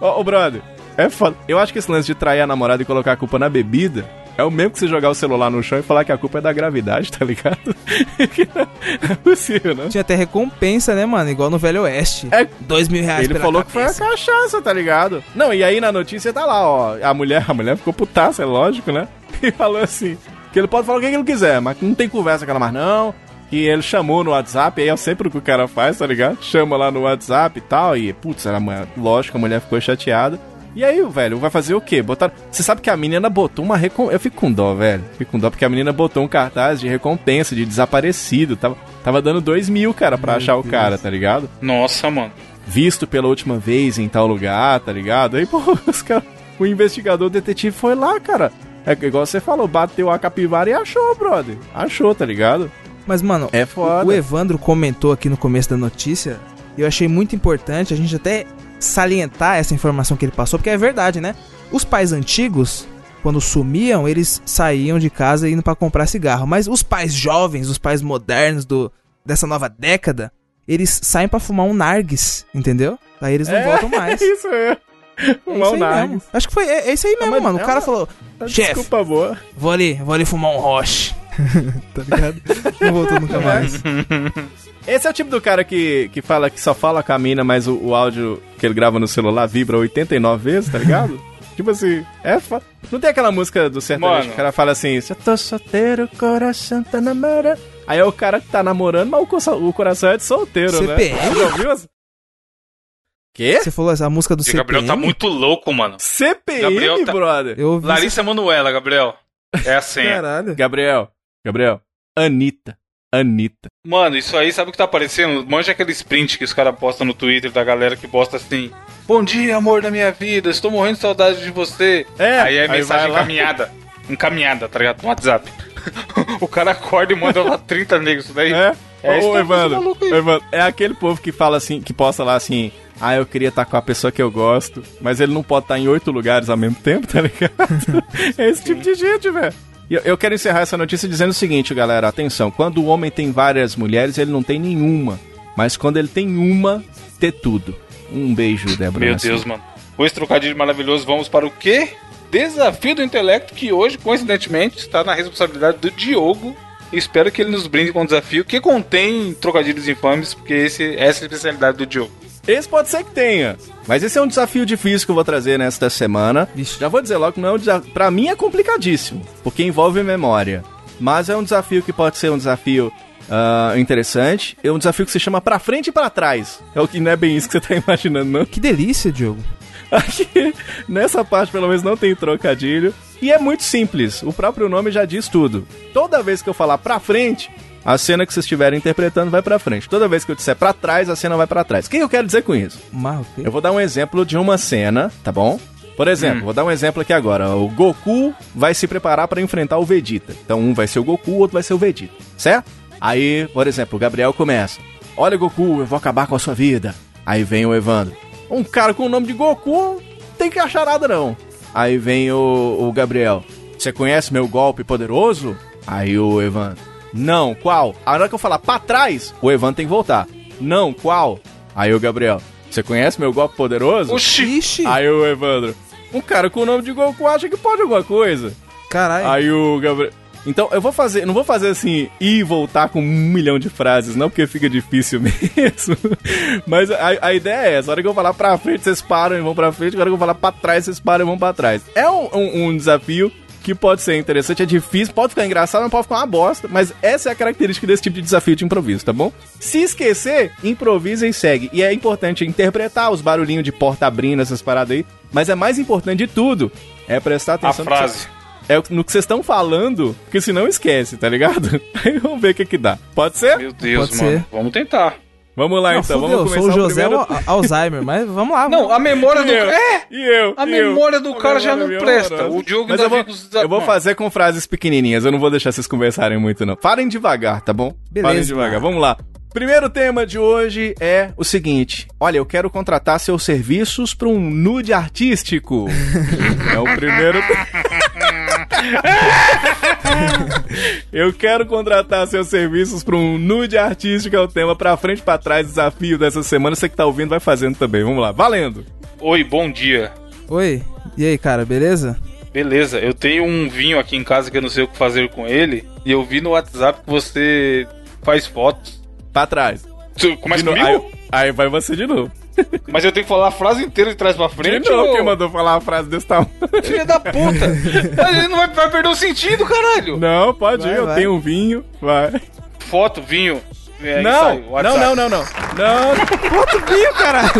ô, brother, é foda. Eu acho que esse lance de trair a namorada e colocar a culpa na bebida é o mesmo que você jogar o celular no chão e falar que a culpa é da gravidade, tá ligado? é possível, não? Tinha até recompensa, né, mano? Igual no Velho Oeste. É. Dois mil reais Ele falou que foi a cabeça. cachaça, tá ligado? Não, e aí na notícia tá lá, ó. A mulher, a mulher ficou putaça, é lógico, né? E falou assim: que ele pode falar o que ele quiser, mas não tem conversa com ela mais, não. Que ele chamou no WhatsApp, aí é sempre o que o cara faz, tá ligado? Chama lá no WhatsApp e tal, e putz, era, lógico, a mulher ficou chateada. E aí, o velho, vai fazer o quê? Botar. Você sabe que a menina botou uma recompensa. Eu fico com dó, velho. Fico com dó porque a menina botou um cartaz de recompensa, de desaparecido. Tava, tava dando dois mil, cara, pra achar o cara, tá ligado? Nossa, mano. visto pela última vez em tal lugar, tá ligado? Aí, pô, os cara, o investigador o detetive foi lá, cara. É que igual você falou, bateu a capivara e achou, brother. Achou, tá ligado? Mas, mano, É foda. o Evandro comentou aqui no começo da notícia, e eu achei muito importante a gente até salientar essa informação que ele passou, porque é verdade, né? Os pais antigos, quando sumiam, eles saíam de casa indo pra comprar cigarro. Mas os pais jovens, os pais modernos do, dessa nova década, eles saem pra fumar um nargues, entendeu? Aí eles não É, voltam mais. É isso aí. É Fumar um nargues. Acho que foi. É, é isso aí mesmo, mas mano. O é cara uma- falou: chefe, Desculpa boa. vou ali, vou ali fumar um roche. tá ligado? Não voltou nunca mais. Esse é o tipo do cara que, que fala que só fala com a mina, mas o, o áudio que ele grava no celular vibra 89 vezes, tá ligado? tipo assim, é fa... Não tem aquela música do sertanejo Mano. que o cara fala assim, se eu tô solteiro, o coração tá namorando. Aí é o cara que tá namorando, mas o, co- o coração é de solteiro, CPM? né? Você ouviu? essa- Quê? Você falou essa música do O CPM? Gabriel tá muito louco, mano. CPM, Gabriel tá- brother. Eu ouvi Larissa Manuela, Gabriel. É a senha. Caralho. Gabriel, Gabriel, Anitta, Anitta. Mano, isso aí, sabe o que tá aparecendo? Manja aquele sprint que os caras postam no Twitter da galera que posta assim: Bom dia, amor da minha vida, estou morrendo de saudade de você. É, aí é aí mensagem encaminhada. Encaminhada, tá ligado? No WhatsApp. o cara acorda e manda lá 30 negros. Isso daí. É? É, Ô, tá- Evandro, Evandro, é aquele povo que fala assim, que posta lá assim, ah, eu queria estar com a pessoa que eu gosto, mas ele não pode estar em oito lugares ao mesmo tempo, tá ligado? é esse tipo de gente, velho. Eu, eu quero encerrar essa notícia dizendo o seguinte, galera, atenção, quando o homem tem várias mulheres, ele não tem nenhuma, mas quando ele tem uma, ter tudo. Um beijo, Débora. Meu. Deus, mano. Com esse trocadilho maravilhoso, vamos para o quê? Desafio do intelecto, que hoje, coincidentemente, está na responsabilidade do Diogo. Espero que ele nos brinde com um desafio que contém trocadilhos infames, porque esse, essa é a especialidade do Diogo. Esse pode ser que tenha. Mas esse é um desafio difícil que eu vou trazer nesta semana. Já vou dizer logo que não é um desafio. Pra mim é complicadíssimo, porque envolve memória. Mas é um desafio que pode ser um desafio ah, interessante. É um desafio que se chama pra frente e pra trás. É o que não é bem isso que você tá imaginando, não. Que delícia, Diogo. Aqui, nessa parte, pelo menos, não tem trocadilho. E é muito simples. O próprio nome já diz tudo. Toda vez que eu falar pra frente, a cena que vocês estiverem interpretando vai pra frente. Toda vez que eu disser pra trás, a cena vai pra trás. O que eu quero dizer com isso? Mas, Eu vou dar um exemplo de uma cena, tá bom? Por exemplo, vou dar um exemplo aqui agora. O Goku vai se preparar pra enfrentar o Vegeta. Então, um vai ser o Goku, o outro vai ser o Vegeta, certo? Aí, por exemplo, o Gabriel começa. Olha, Goku, eu vou acabar com a sua vida. Aí vem o Evandro. Um cara com o nome de Goku tem que achar nada, não. Aí vem o, o Gabriel. Você conhece meu golpe poderoso? Aí o Evandro. Não, qual? A hora que eu falar pra trás, o Evandro tem que voltar. Não, qual? Aí o Gabriel. Você conhece meu golpe poderoso? Oxi! Aí o Evandro. Um cara com o nome de Goku acha que pode alguma coisa. caralho. Aí o Gabriel. Então, eu vou fazer, não vou fazer assim ir e voltar com um milhão de frases, não, porque fica difícil mesmo. Mas a, a ideia é essa: a hora que eu falar pra frente, vocês param e vão pra frente, a hora que eu falar pra trás, vocês param e vão pra trás. É um, um- um desafio que pode ser interessante, é difícil, pode ficar engraçado, não pode ficar uma bosta, mas essa é a característica desse tipo de desafio de improviso, tá bom? Se esquecer, improvisa e segue. E é importante interpretar os barulhinhos de porta abrindo, essas paradas aí, mas é mais importante de tudo, é prestar A atenção no que frase. é no que vocês estão falando, porque senão esquece, tá ligado? Aí vamos ver o que que dá. Pode ser? Meu Deus, Pode mano. ser. Vamos tentar. Vamos lá Não, então, fudeu, vamos sou começar o José primeiro... Al- Alzheimer, mas vamos lá. Não, a memória do. Eu, É! e eu, A e eu. memória do A cara já não presta. O Diogo Mas ainda eu vou, eu vou fazer com frases pequenininhas, eu não vou deixar vocês conversarem muito não. Parem devagar, tá bom? Beleza. Parem devagar, vamos lá. Primeiro tema de hoje é o seguinte: olha, eu quero contratar seus serviços para um nude artístico. é o primeiro. eu quero contratar seus serviços para um nude artístico. É o tema pra frente, pra trás, desafio dessa semana. Você que tá ouvindo vai fazendo também. Vamos lá, valendo. Oi, bom dia. Oi, e aí, cara, beleza? Beleza, eu tenho um vinho aqui em casa que eu não sei o que fazer com ele. E eu vi no WhatsApp que você faz fotos. Pra trás. Tu Começa De novo. comigo? Aí, aí vai você de novo. Mas eu tenho que falar a frase inteira de trás pra frente. novo, ou- quem mandou falar uma frase desse tamanho? Filha da puta! Mas ele não vai, vai perder o sentido, caralho! Não, pode Vai, ir, eu vai. tenho um vinho, vai. Foto, vinho. é, não, não, não, não, não. Não, Outro vinho, caralho!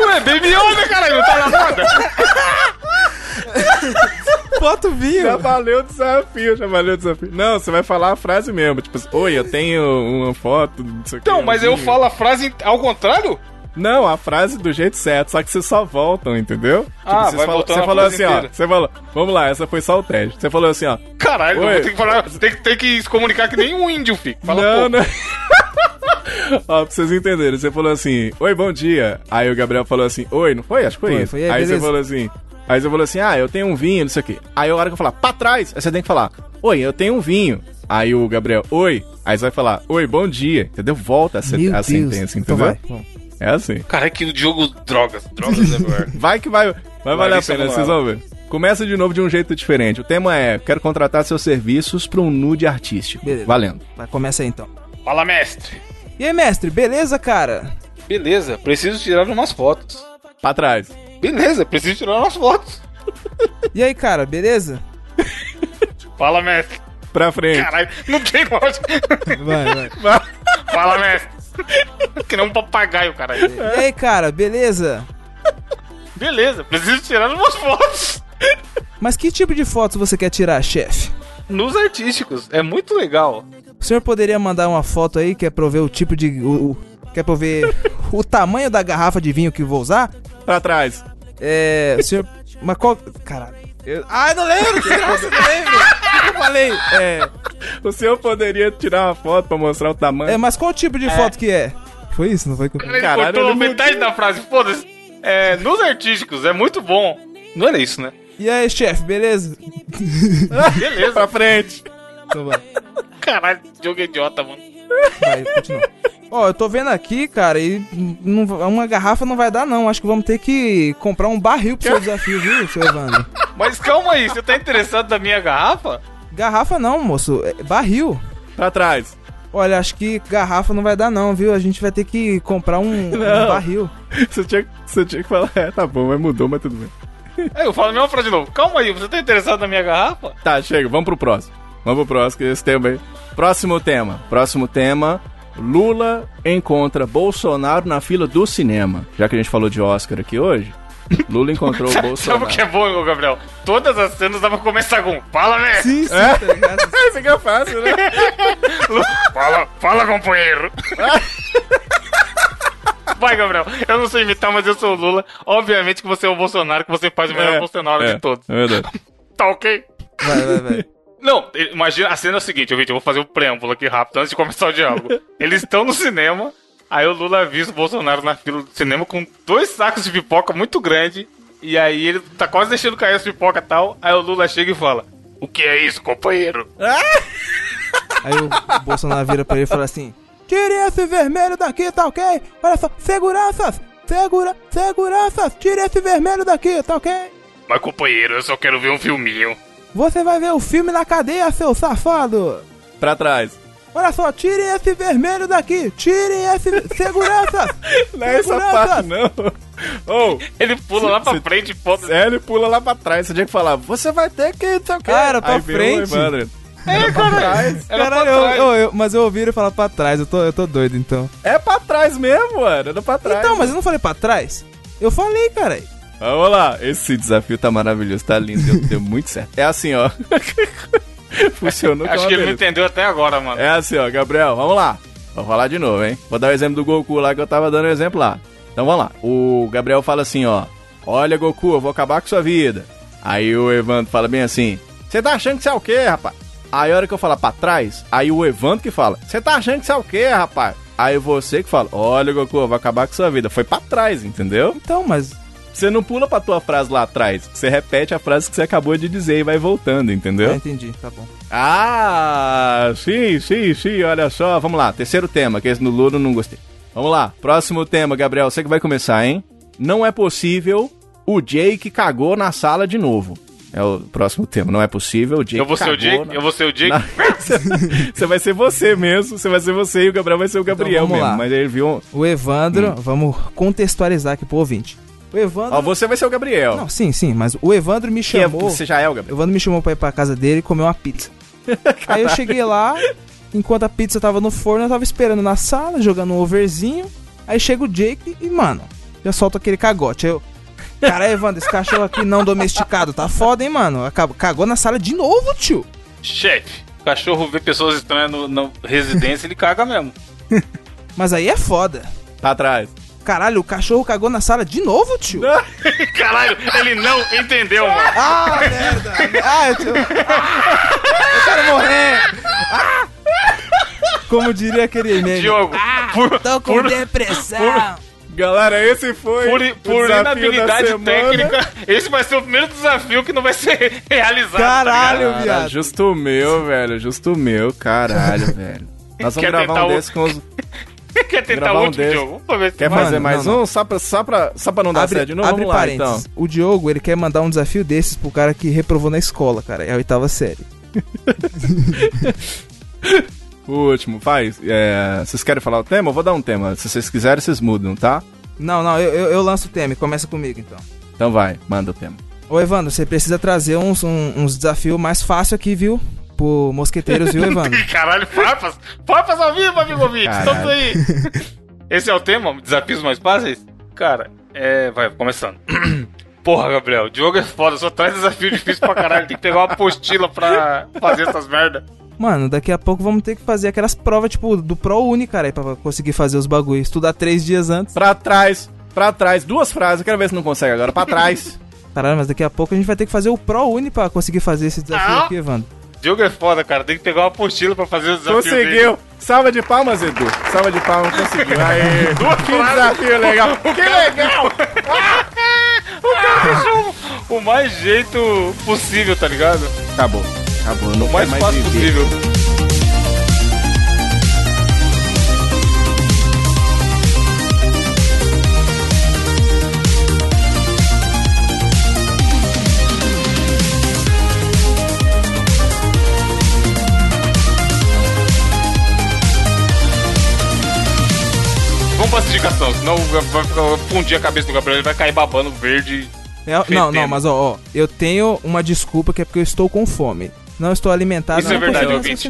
Ué, Baby Yoda, caralho, não tá na moda? Bota o vinho! já valeu o desafio, já valeu o desafio. Não, você vai falar a frase mesmo, tipo assim, oi, eu tenho uma foto, não sei o que. Então, um mas eu vinho." falo a frase ao contrário? Não, a frase do jeito certo, só que vocês só voltam, entendeu? Tipo, Ah, vocês vai falam- voltando Você a falou frase assim, ó, inteira. você falou, vamos lá, essa foi só o teste. Você falou assim, ó, Caralho, eu Oi. vou ter que falar. Tem, que- tem que se comunicar que nem um índio, filho. Fala, não, pô. não. Ó, pra vocês entenderem, você falou assim, oi, bom dia. Aí o Gabriel falou assim, oi, não foi? Acho que foi, Foi, isso. foi, é, aí você falou assim, aí você falou assim, ah, eu tenho um vinho, não sei o quê. Aí a hora que eu falar, pra trás, aí você tem que falar, oi, eu tenho um vinho. Aí o Gabriel, oi. Aí você vai falar, oi, bom dia. Entendeu? Volta a, Meu a Deus. sentença, Então entendeu? vai, vamos. É assim. Caralho, que jogo drogas. Drogas everywhere. Vai que vai, vai valer a pena, vocês vão ver. Começa de novo de um jeito diferente. O tema é, quero contratar seus serviços para um nude artístico. Beleza. Valendo. Vai, começa aí então. Fala, mestre. E aí, mestre, beleza, cara? Beleza, preciso tirar umas fotos. Pra trás. Beleza, preciso tirar umas fotos. E aí, cara, beleza? Fala, mestre. Pra frente. Caralho, não tem lógica. Vai, vai. Fala, mestre. Que nem um papagaio, caralho. E aí, cara, beleza? Beleza, preciso tirar umas fotos. Mas que tipo de fotos você quer tirar, chefe? Nos artísticos, é muito legal. O senhor poderia mandar uma foto aí que é pra eu ver o tipo de. O, o- que é pra eu ver o tamanho da garrafa de vinho que eu vou usar? Pra trás. É. O senhor. Mas qual. Caralho. Eu... Ai, não lembro! Que graça, não lembro! O que eu falei? É. O senhor poderia tirar uma foto pra mostrar o tamanho? É, mas qual tipo de foto que é? Foi isso, não foi que eu Ele Caralho, ele metade da frase, foda-se. É, nos artísticos, é muito bom. Não era isso, né? E aí, chefe, beleza? Beleza. pra frente. Então vai. Caralho, jogo idiota, mano. Vai, continua. Ó, eu tô vendo aqui, cara, e não- uma garrafa não vai dar, não. Acho que vamos ter que comprar um barril pro seu desafio, viu, seu Evandro? Mas calma aí, você tá interessado na minha garrafa? Garrafa não, moço. É barril. Pra trás. Olha, acho que garrafa não vai dar, não, viu? A gente vai ter que comprar um, um barril. Você tinha, você tinha que falar, é, tá bom, mas mudou, mas tudo bem. Aí eu falo a mesma frase de novo. Calma aí, você tá interessado na minha garrafa? Tá, chega, vamos pro próximo. Vamos pro próximo, que esse tema aí. Próximo tema. Próximo tema. Lula encontra Bolsonaro na fila do cinema. Já que a gente falou de Oscar aqui hoje, Lula encontrou o Sabe Bolsonaro. o que é bom, Gabriel? Todas as cenas dá pra começar com Fala, né? Sim, sim, É? tá ligado? Isso aqui é fácil, né? Fala, fala, companheiro. Vai, Gabriel. Eu não sei imitar, mas eu sou o Lula. Obviamente que você é o Bolsonaro, que você faz o melhor É, Bolsonaro é, de todos. É verdade. Tá ok? Vai, vai, vai. Não, imagina, a cena é a seguinte, eu vou fazer um preâmbulo aqui rápido antes de começar o diálogo. Eles estão no cinema, aí o Lula avisa o Bolsonaro na fila do cinema com dois sacos de pipoca muito grande, e aí ele tá quase deixando cair as pipoca e tal, aí o Lula chega e fala, o que é isso, companheiro? Aí o Bolsonaro vira pra ele e fala assim: Tire esse vermelho daqui, tá ok? Olha só, seguranças! Segura, seguranças! Tire esse vermelho daqui, tá ok? Mas companheiro, eu só quero ver um filminho. Você vai ver o filme na cadeia, seu safado! Pra trás. Olha só, tire esse vermelho daqui! Tire esse. Segurança! Não é essa Segurança! parte, não. Ô, Ele pula lá pra Cê- frente e foda é, ele pula lá pra trás. Você tinha que falar, você vai ter que... era pra Aí frente? É, Pra trás. Era Caralho, pra eu- trás. eu- eu- mas eu ouvi ele falar pra trás, eu tô, eu tô doido então. É pra trás mesmo, mano. Era pra trás. Então, mas eu não falei pra trás? Eu falei, cara. Vamos lá. Esse desafio tá maravilhoso, tá lindo, deu, deu muito certo. É assim, ó. Funcionou Acho uma que ele não entendeu até agora, mano. É assim, ó, Gabriel, vamos lá. Vou falar de novo, hein? Vou dar o exemplo do Goku lá que eu tava dando o exemplo lá. Então vamos lá. O Gabriel fala assim, ó. Olha, Goku, eu vou acabar com sua vida. Aí o Evandro fala bem assim: Você tá achando que você é o quê, rapaz? Aí a hora que eu falar pra trás, aí o Evandro que fala: Você tá achando que você é o quê, rapaz? Aí você que fala: Olha, Goku, eu vou acabar com sua vida. Foi pra trás, entendeu? Então, mas. Você não pula pra tua frase lá atrás. Você repete a frase que você acabou de dizer e vai voltando, Ah, entendeu? entendi, tá bom. Ah, sim, sim, sim, olha só. Vamos lá, terceiro tema, que esse no Luro não gostei. Vamos lá, próximo tema, Gabriel, você que vai começar, hein? Não é possível o Jake cagou na sala de novo. É o próximo tema, não é possível o Jake Eu vou ser o Jake? na- Eu vou ser o Jake? na- Você vai ser você mesmo, você vai ser você e o Gabriel vai ser o Gabriel vamos mesmo. lá. Mas ele viu. O Evandro, vamos contextualizar aqui pro ouvinte. O Evandro. Ó, você vai ser o Gabriel. Não, sim, sim, mas o Evandro me que é, chamou. você já é o O Gabriel. Evandro me chamou pra ir pra casa dele e comer uma pizza. Aí eu cheguei lá, enquanto a pizza tava no forno, eu tava esperando na sala, jogando um overzinho. Aí chega o Jake e, mano, já solta aquele cagote. Aí eu. Caralho, Evandro, esse cachorro aqui não domesticado tá foda, hein, mano? Acab- Cagou na sala de novo, tio. Chefe, o cachorro vê pessoas estranhas na residência, ele caga mesmo. Mas aí é foda. Tá atrás. Caralho, o cachorro cagou na sala de novo, tio. Caralho, ele não entendeu, mano. Ah, merda! Ah, eu, tio... ah, eu quero morrer! Ah! Como diria aquele meme. Diogo, por, Tô com por, depressão! Galera, esse foi. por, o por inabilidade técnica, esse vai ser o primeiro desafio que não vai ser realizado. Caralho, tá ligado? Cara, viado. justo o meu, velho. Justo o meu, caralho, velho. Nós vamos Quer gravar um o- desse com os. Quer tentar Gravar o um último, desse. Diogo? Vamos ver se Quer vai. fazer Mano, mais não, um? Só pra, só, pra, só pra não dar Abre, certo de novo? abre Vamos lá, parênteses. então. O Diogo, ele quer mandar um desafio desses pro cara que reprovou na escola, cara. É a oitava série. O último, faz. É, vocês querem falar o tema? Eu vou dar um tema. Se vocês quiserem, vocês mudam, tá? Não, não, eu, eu, eu lanço o tema e começa comigo, então. Então vai, manda o tema. Ô, Evandro, você precisa trazer uns, um- uns desafios mais fáceis aqui, viu? Mosqueteiros, viu, Evandro? Caralho, farpas! Farpas ao vivo, amigo ouvinte! Estamos aí! Esse é o tema? Desafios mais fáceis? Cara, é. Vai, começando. Porra, Gabriel, o Diogo é foda, só traz desafio difícil pra caralho. Tem que pegar uma apostila pra fazer essas merda. Mano, daqui a pouco vamos ter que fazer aquelas provas, tipo, do ProUni, cara, aí pra conseguir fazer os bagulhos. Estudar três dias antes. Pra trás, pra trás. Duas frases. Eu quero ver se não consegue agora. Pra trás. Caralho, mas daqui a pouco a gente vai ter que fazer o ProUni pra conseguir fazer esse desafio Não. aqui, Evandro. Diogo é foda, cara. Tem que pegar uma apostila pra fazer os desafios. dele. Conseguiu. Salva de palmas, Edu. Salva de palmas, conseguiu. Aê. Que desafio legal. Que legal. O cara deixou o mais jeito possível, tá ligado? Acabou. Acabou. Não O mais fácil possível. Vamos pra essa indicação, senão vai fundir a cabeça do Gabriel, ele vai cair babando verde. É, não, não, mas ó, ó, eu tenho uma desculpa que é porque eu estou com fome. Não estou alimentado, Isso não é verdade, ouvinte.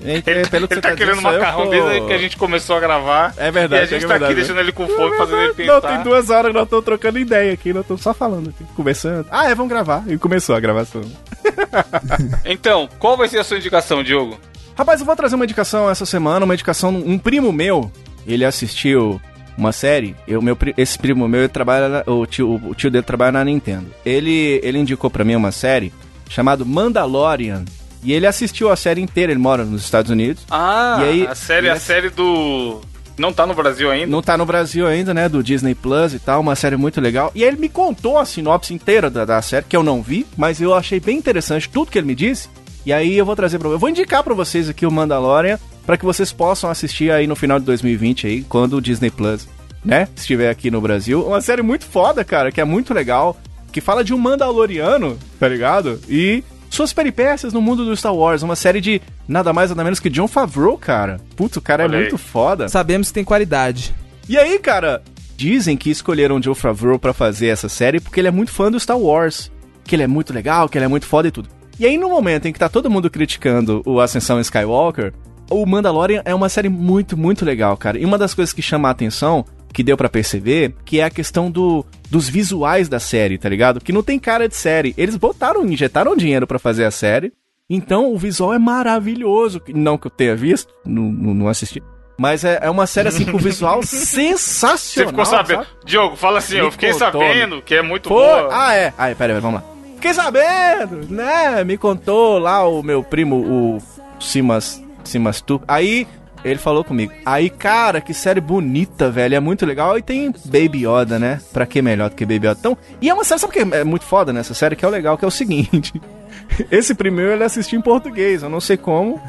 Ele, Ele, pelo que ele você tá querendo macarrão tô- desde que a gente começou a gravar. É verdade, E a gente é tá verdade. aqui deixando ele com fome, fazendo ele Não, pensar. tem duas horas que nós estamos trocando ideia aqui, nós estamos só falando aqui, conversando. Ah, é, vamos gravar. E começou a gravação. Então, qual vai ser a sua indicação, Diogo? Rapaz, eu vou trazer uma indicação essa semana, uma indicação, um primo meu, ele assistiu uma série, eu, meu, esse primo meu, trabalha, o, tio, o tio dele trabalha na Nintendo. Ele, ele indicou pra mim uma série chamada Mandalorian, e ele assistiu a série inteira, ele mora nos Estados Unidos. Ah, E aí- a série, a essa- série do. Não tá no Brasil ainda? Não tá no Brasil ainda, né? Do Disney Plus e tal, uma série muito legal. E aí ele me contou a sinopse inteira da, da série, que eu não vi, mas eu achei bem interessante tudo que ele me disse. E aí eu vou trazer pra Eu vou indicar pra vocês aqui o Mandalorian, pra que vocês possam assistir aí no final de 2020 aí, quando o Disney Plus, né, estiver aqui no Brasil. Uma série muito foda, cara, que é muito legal, que fala de um Mandaloriano, tá ligado? E suas peripécias no mundo do Star Wars, uma série de nada mais nada menos que John Favreau, cara. Putz, o cara Olha é aí. muito foda. Sabemos que tem qualidade. E aí, cara, dizem que escolheram o Joe Favreau pra fazer essa série porque ele é muito fã do Star Wars. Que ele é muito legal, que ele é muito foda e tudo. E aí, no momento em que tá todo mundo criticando o Ascensão Skywalker, o Mandalorian é uma série muito, muito legal, cara. E uma das coisas que chama a atenção, que deu pra perceber, que é a questão do, dos visuais da série, tá ligado? Que não tem cara de série. Eles botaram, injetaram dinheiro pra fazer a série. Então o visual é maravilhoso. Não que eu tenha visto, não, não, assisti. Mas é, é uma série assim com visual sensacional. Você ficou sabendo. sabe? Diogo, fala assim, Me eu fiquei contou, sabendo que é muito Pô, boa. ah, é. Aí, pera aí, vamos lá. Fiquei sabendo, né? Me contou lá o meu primo, o Simas, Simas Tu. Aí ele falou comigo. Aí, cara, que série bonita, velho. É muito legal. E tem Baby Yoda, né? Pra que melhor do que Baby Yoda? Então, e é uma série, sabe o que é muito foda nessa série? Que é o legal, que é o seguinte. Esse primeiro ele assistiu em português. Eu não sei como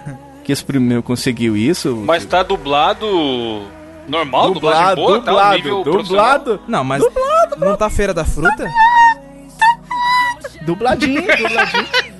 que esse primeiro conseguiu isso. Mas tá dublado normal, dublado, boa, tá? dublado, nível profissional? dublado, Não, mas não tá Feira da Fruta? Dubladinho, dubladinho.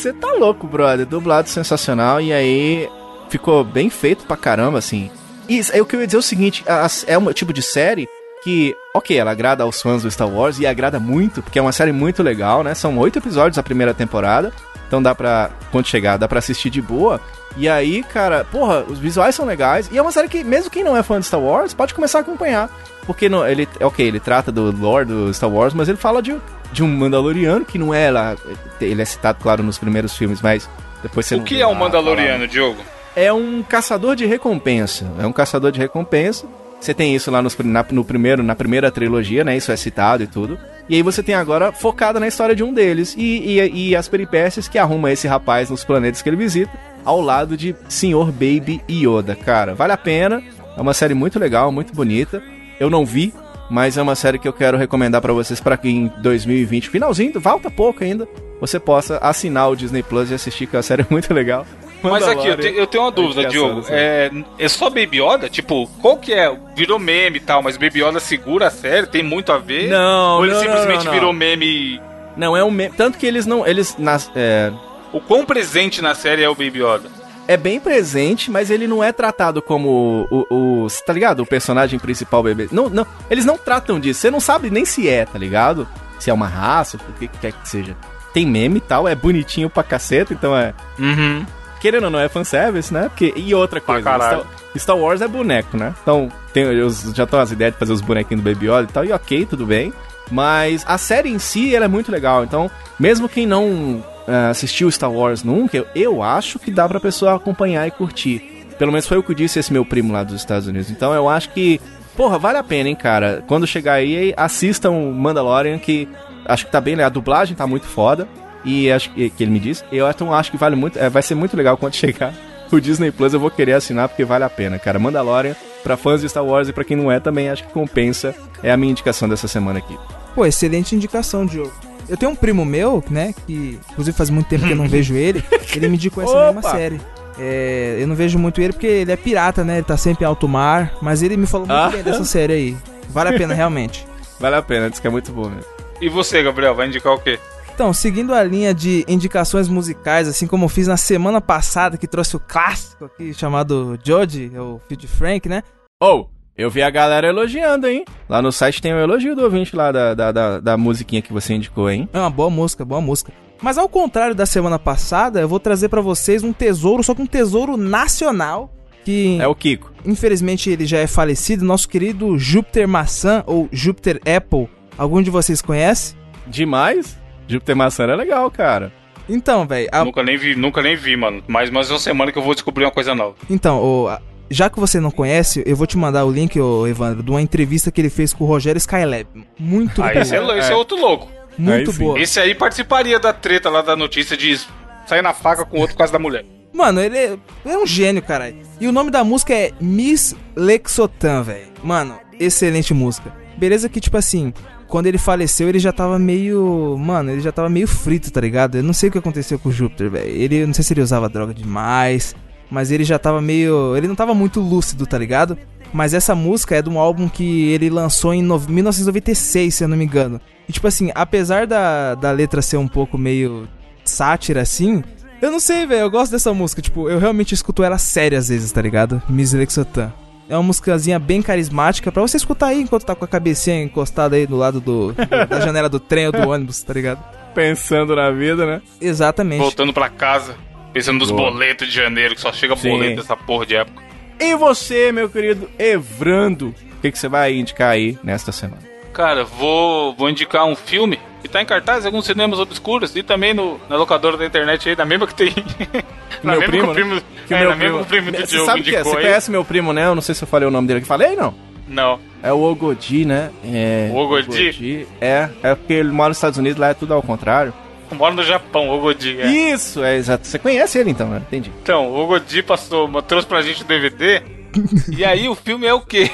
Você tá louco, brother. Dublado sensacional. E aí ficou bem feito pra caramba, assim. E que eu ia dizer é o seguinte: é um tipo de série que, ok, ela agrada aos fãs do Star Wars e agrada muito, porque é uma série muito legal, né? São oito episódios a primeira temporada. Então dá pra, quando chegar, dá pra assistir de boa. E aí, cara, porra, os visuais são legais. E é uma série que, mesmo quem não é fã de Star Wars, pode começar a acompanhar. Porque não, ele, ok, ele trata do lore do Star Wars, mas ele fala de, de um Mandaloriano que não é lá. Ele é citado, claro, nos primeiros filmes, mas depois você O que é um Mandaloriano, Diogo? é um caçador de recompensa. É um caçador de recompensa. Você tem isso lá nos- na, no primeiro, na primeira trilogia, né? Isso é citado e tudo. E aí você tem agora focada na história de um deles e, e, e as peripécias que arruma esse rapaz nos planetas que ele visita, ao lado de Sr. Baby Yoda. Cara, vale a pena. É uma série muito legal, muito bonita. Eu não vi, mas é uma série que eu quero recomendar pra vocês para que em 2020, finalzinho, falta pouco ainda, você possa assinar o Disney Plus e assistir, que é uma série muito legal. Mas aqui, eu, te- eu tenho uma dúvida, Diogo. É, é só Baby Yoda? Tipo, qual que é? Virou meme e tal, mas Baby Yoda segura a série? Tem muito a ver? Não, Ou ele não, simplesmente não, não, virou meme e... Não, é um meme. Tanto que eles não. Eles. Nas, é, O quão presente na série é o Baby Yoda? É bem presente, mas ele não é tratado como o. o, o- tá ligado? O personagem principal bebê. Não, não, eles não tratam disso. Você não sabe nem se é, tá ligado? Se é uma raça, o que quer que seja. Tem meme e tal, é bonitinho pra caceta, então é. Uhum. Querendo ou não, é fanservice, né? Porque, e outra coisa, caralho. Star, Star Wars é boneco, né? Então, tem, eu já tô as ideias de fazer os bonequinhos do Baby Yoda e tal, e ok, tudo bem. Mas a série em si, ela é muito legal. Então, mesmo quem não ah, assistiu Star Wars nunca, eu, eu acho que dá pra pessoa acompanhar e curtir. Pelo menos foi o que disse esse meu primo lá dos Estados Unidos. Então, eu acho que, porra, vale a pena, hein, cara. Quando chegar aí, assistam Mandalorian, que acho que tá bem, né? A dublagem tá muito foda. E acho que, que ele me disse. Eu então acho que vale muito. é, vai ser muito legal quando chegar o Disney Plus. Eu vou querer assinar porque vale a pena, cara. Mandalorian, pra fãs de Star Wars e pra quem não é também, acho que compensa. É a minha indicação dessa semana aqui. Pô, excelente indicação, Diogo. Eu tenho um primo meu, né, que inclusive faz muito tempo que eu não vejo ele, ele me indicou essa mesma série. É, eu não vejo muito ele porque ele é pirata, né, ele tá sempre em alto mar, mas ele me falou muito Ah. bem dessa série aí. Vale a pena, realmente. Vale a pena, diz que é muito bom mesmo. E você, Gabriel, vai indicar o quê? Então, seguindo a linha de indicações musicais, assim como eu fiz na semana passada, que trouxe o clássico aqui chamado Jodie, é o filho de Frank, né? Ou, eu vi a galera elogiando, hein? Lá no site tem um elogio do ouvinte lá da, da, da, da musiquinha que você indicou, hein? É uma boa música, boa música. Mas ao contrário da semana passada, eu vou trazer pra vocês um tesouro, só que um tesouro nacional, que É o Kiko. infelizmente ele já é falecido, nosso querido Júpiter Maçã ou Júpiter Apple. Algum de vocês conhece? Demais. Júpiter Maçã é legal, cara. Então, velho, a- Nunca nem vi, nunca nem vi, mano. Mas mais uma semana que eu vou descobrir uma coisa nova. então, o- a- já que você não conhece, eu vou te mandar o link, ô, Evandro, de uma entrevista que ele fez com o Rogério Skylab. Muito Ah, boa, esse é, esse é outro louco. muito Aí sim. boa. Esse aí participaria da treta lá da notícia de sair na faca com o outro por causa da mulher. Mano, ele é, é um gênio, caralho. E o nome da música é Miss Lexotan, velho. Mano, excelente música. Beleza que, tipo assim, quando ele faleceu, ele já tava meio. Mano, ele já tava meio frito, tá ligado? Eu não sei o que aconteceu com o Júpiter, velho. Ele, eu não sei se ele usava droga demais, mas ele já tava meio. Ele não tava muito lúcido, tá ligado? Mas essa música é de um álbum que ele lançou em no- 1996, se eu não me engano. E, tipo assim, apesar da, da letra ser um pouco meio sátira assim, eu não sei, velho. Eu gosto dessa música. Tipo, eu realmente escuto ela séria às vezes, tá ligado? Miss Lexotan. É uma musicazinha bem carismática pra você escutar aí enquanto tá com a cabecinha encostada aí do lado do, do- da janela do trem ou do ônibus, tá ligado? Pensando na vida, né? Exatamente. Voltando pra casa, pensando nos Boa. boletos de janeiro, que só chega Sim. boleto dessa porra de época. E você, meu querido Evrando, o que, que você vai indicar aí nesta semana? Cara, vou, vou indicar um filme que tá em cartaz em alguns cinemas obscuros e também no, na locadora da internet aí, na mesma que tem. na meu mesma primo, que o né? primo, é, na mesma que o primo do Você Diogo sabe o que é? Você aí. conhece meu primo, né? Eu não sei se eu falei o nome dele aqui. Falei, não? Não. É o Ogodi, né? É, O Ogodi? É, é porque ele mora nos Estados Unidos, lá é tudo ao contrário. Mora no Japão, o Godi. É. Isso, é exato. Você conhece ele então, né? Entendi. Então, o Godi passou, trouxe pra gente o DVD. e aí o filme é o quê?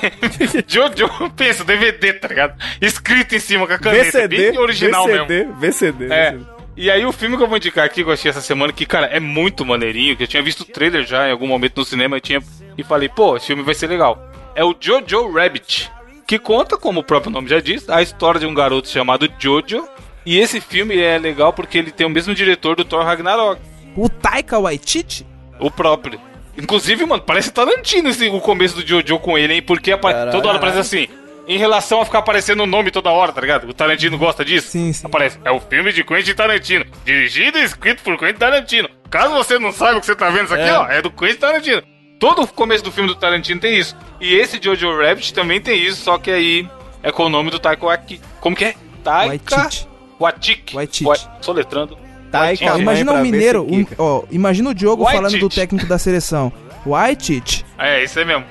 Jojo, pensa, DVD, tá ligado? Escrito em cima com a caneta, VCD, bem original mesmo. VCD, VCD, É. VCD. E aí o filme que eu vou indicar aqui, que eu achei essa semana, que, cara, é muito maneirinho, que eu tinha visto o trailer já em algum momento no cinema e, tinha, e falei, pô, esse filme vai ser legal. É o Jojo Rabbit, que conta, como o próprio nome já diz, a história de um garoto chamado Jojo. E esse filme é legal porque ele tem o mesmo diretor do Thor Ragnarok, O Taika Waititi? o próprio. Inclusive, mano, parece Tarantino esse, o começo do Jojo com ele, hein? Porque Caralho. toda hora aparece assim. Em relação a ficar aparecendo o nome toda hora, tá ligado? O Tarantino gosta disso. Sim, sim. Aparece. É o filme de Quentin Tarantino. Dirigido e escrito por Quentin Tarantino. Caso você não saiba o que você tá vendo isso aqui, É. ó, é do Quentin Tarantino. Todo o começo do filme do Tarantino tem isso. E esse Jojo Rabbit também tem isso, só que aí é com o nome do Taika Waititi. Como que é? Taika Waititi. Waititi. Waititi. Wa- Soletrando. Taika, Ó, Mãe imagina um mineiro, um- ó, imagina o Diogo Waititi. falando do técnico da seleção. Waititi. É, isso aí mesmo.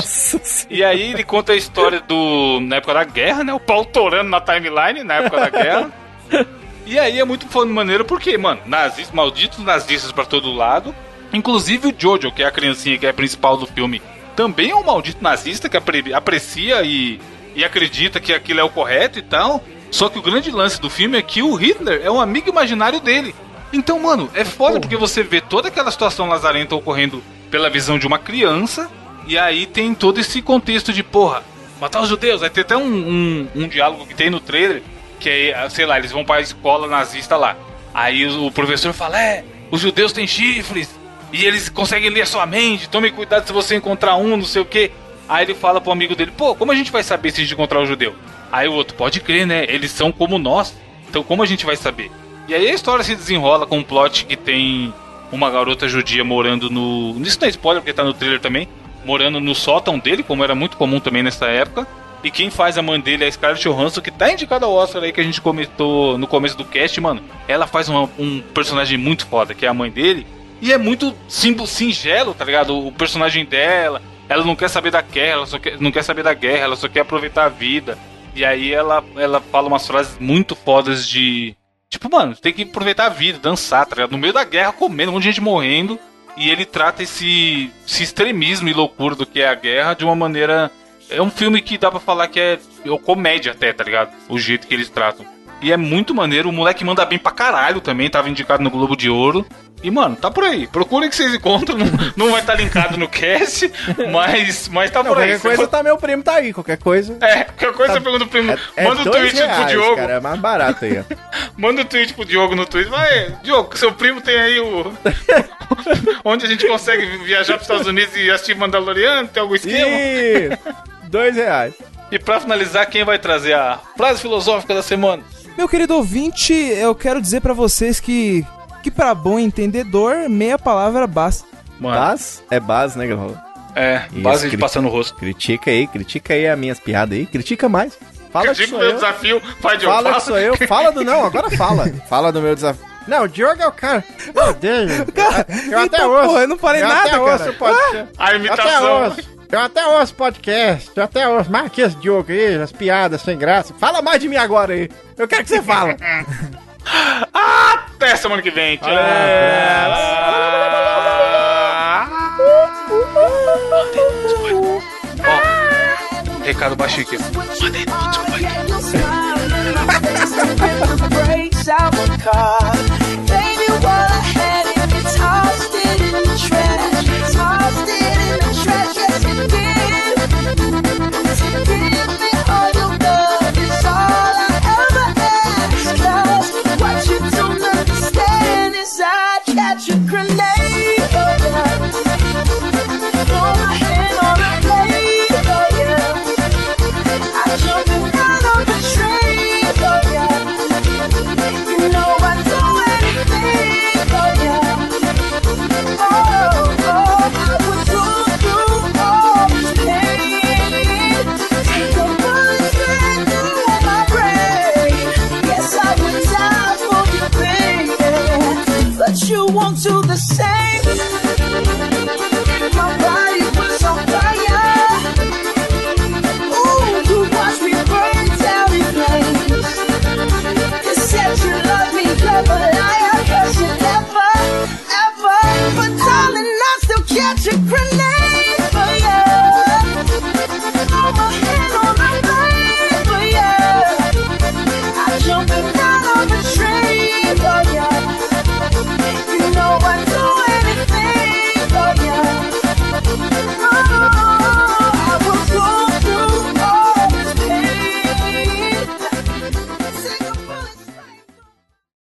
Senhora. E aí ele conta a história do. na época da guerra, né? O pau torando na timeline na época da guerra. E aí é muito fã maneiro porque, mano, nazistas, malditos nazistas pra todo lado. Inclusive o Jojo, que é a criancinha que é a principal do filme, também é um maldito nazista que apre- aprecia e, e acredita que aquilo é o correto e tal. Só que o grande lance do filme é que o Hitler é um amigo imaginário dele. Então, mano, é foda porque você vê toda aquela situação lazarenta ocorrendo pela visão de uma criança. E aí tem todo esse contexto de, porra, matar os judeus. Aí tem até um, um, um diálogo que tem no trailer, que é, sei lá, eles vão pra escola nazista lá. Aí o, o professor fala, é, os judeus têm chifres, e eles conseguem ler a sua mente, tome cuidado se você encontrar um, não sei o quê. Aí ele fala pro amigo dele, pô, como a gente vai saber se a gente encontrar o judeu? Aí o outro, pode crer, né? Eles são como nós. Então como a gente vai saber? E aí a história se desenrola com um plot que tem uma garota judia morando no. Isso não é spoiler porque tá no trailer também. Morando no sótão dele, como era muito comum também nessa época. E quem faz a mãe dele é a Scarlett Johansson, que tá indicada ao Oscar aí que a gente comentou no começo do cast, mano. Ela faz uma- um personagem muito foda, que é a mãe dele. E é muito singelo, tá ligado? O personagem dela. Ela não quer saber da guerra, ela só quer, não quer saber da guerra, ela só quer aproveitar a vida. E aí ela, ela fala umas frases muito fodas de. Tipo, mano, tem que aproveitar a vida, dançar, tá ligado? No meio da guerra, comendo, um monte de gente morrendo. E ele trata esse, esse extremismo e loucura do que é a guerra de uma maneira. É um filme que dá pra falar que é, é comédia até, tá ligado? O jeito que eles tratam. E é muito maneiro, o moleque manda bem pra caralho também, tava indicado no Globo de Ouro. E, mano, tá por aí. Procurem que vocês encontram. Não, não vai estar linkado no cast, mas, mas tá Não, por aí. qualquer coisa for- tá, meu primo tá aí, qualquer coisa. É, qualquer coisa você pergunta pro primo. É manda o dois tweet pro reais, Diogo. cara, é mais barato aí, ó. Manda o tweet pro Diogo no Twitter. Vai, Diogo, seu primo tem aí o. Onde a gente consegue viajar pros Estados Unidos e assistir Mandaloriano? Tem algum esquema? Ih, dois reais. E pra finalizar, quem vai trazer a frase filosófica da semana? Meu querido ouvinte, eu quero dizer pra vocês que que para bom entendedor, meia palavra basta. Mano, Baz? É Baz, né, Galvão? é, Isso, base de passar no rosto. Critica aí, critica aí as minhas piadas aí. Critica mais. Fala que Critica sou o meu eu. desafio. Vai, Diogo, Fala que fala. sou eu. Fala do... Não, agora fala. Fala do meu desafio. Não, o Diogo é o cara. Meu Deus. eu até então, ouço. porra, eu não falei eu nada, até cara. Ouço o podcast. A Eu até imitação. ouço. Eu até ouço podcast. Eu até ouço. Mais que esse Diogo aí, as piadas sem graça. Fala mais de mim agora aí. Eu quero que você fala. Até semana que vem. Tchau. Ó, recado baixinho aqui. Mandei no YouTube. Catch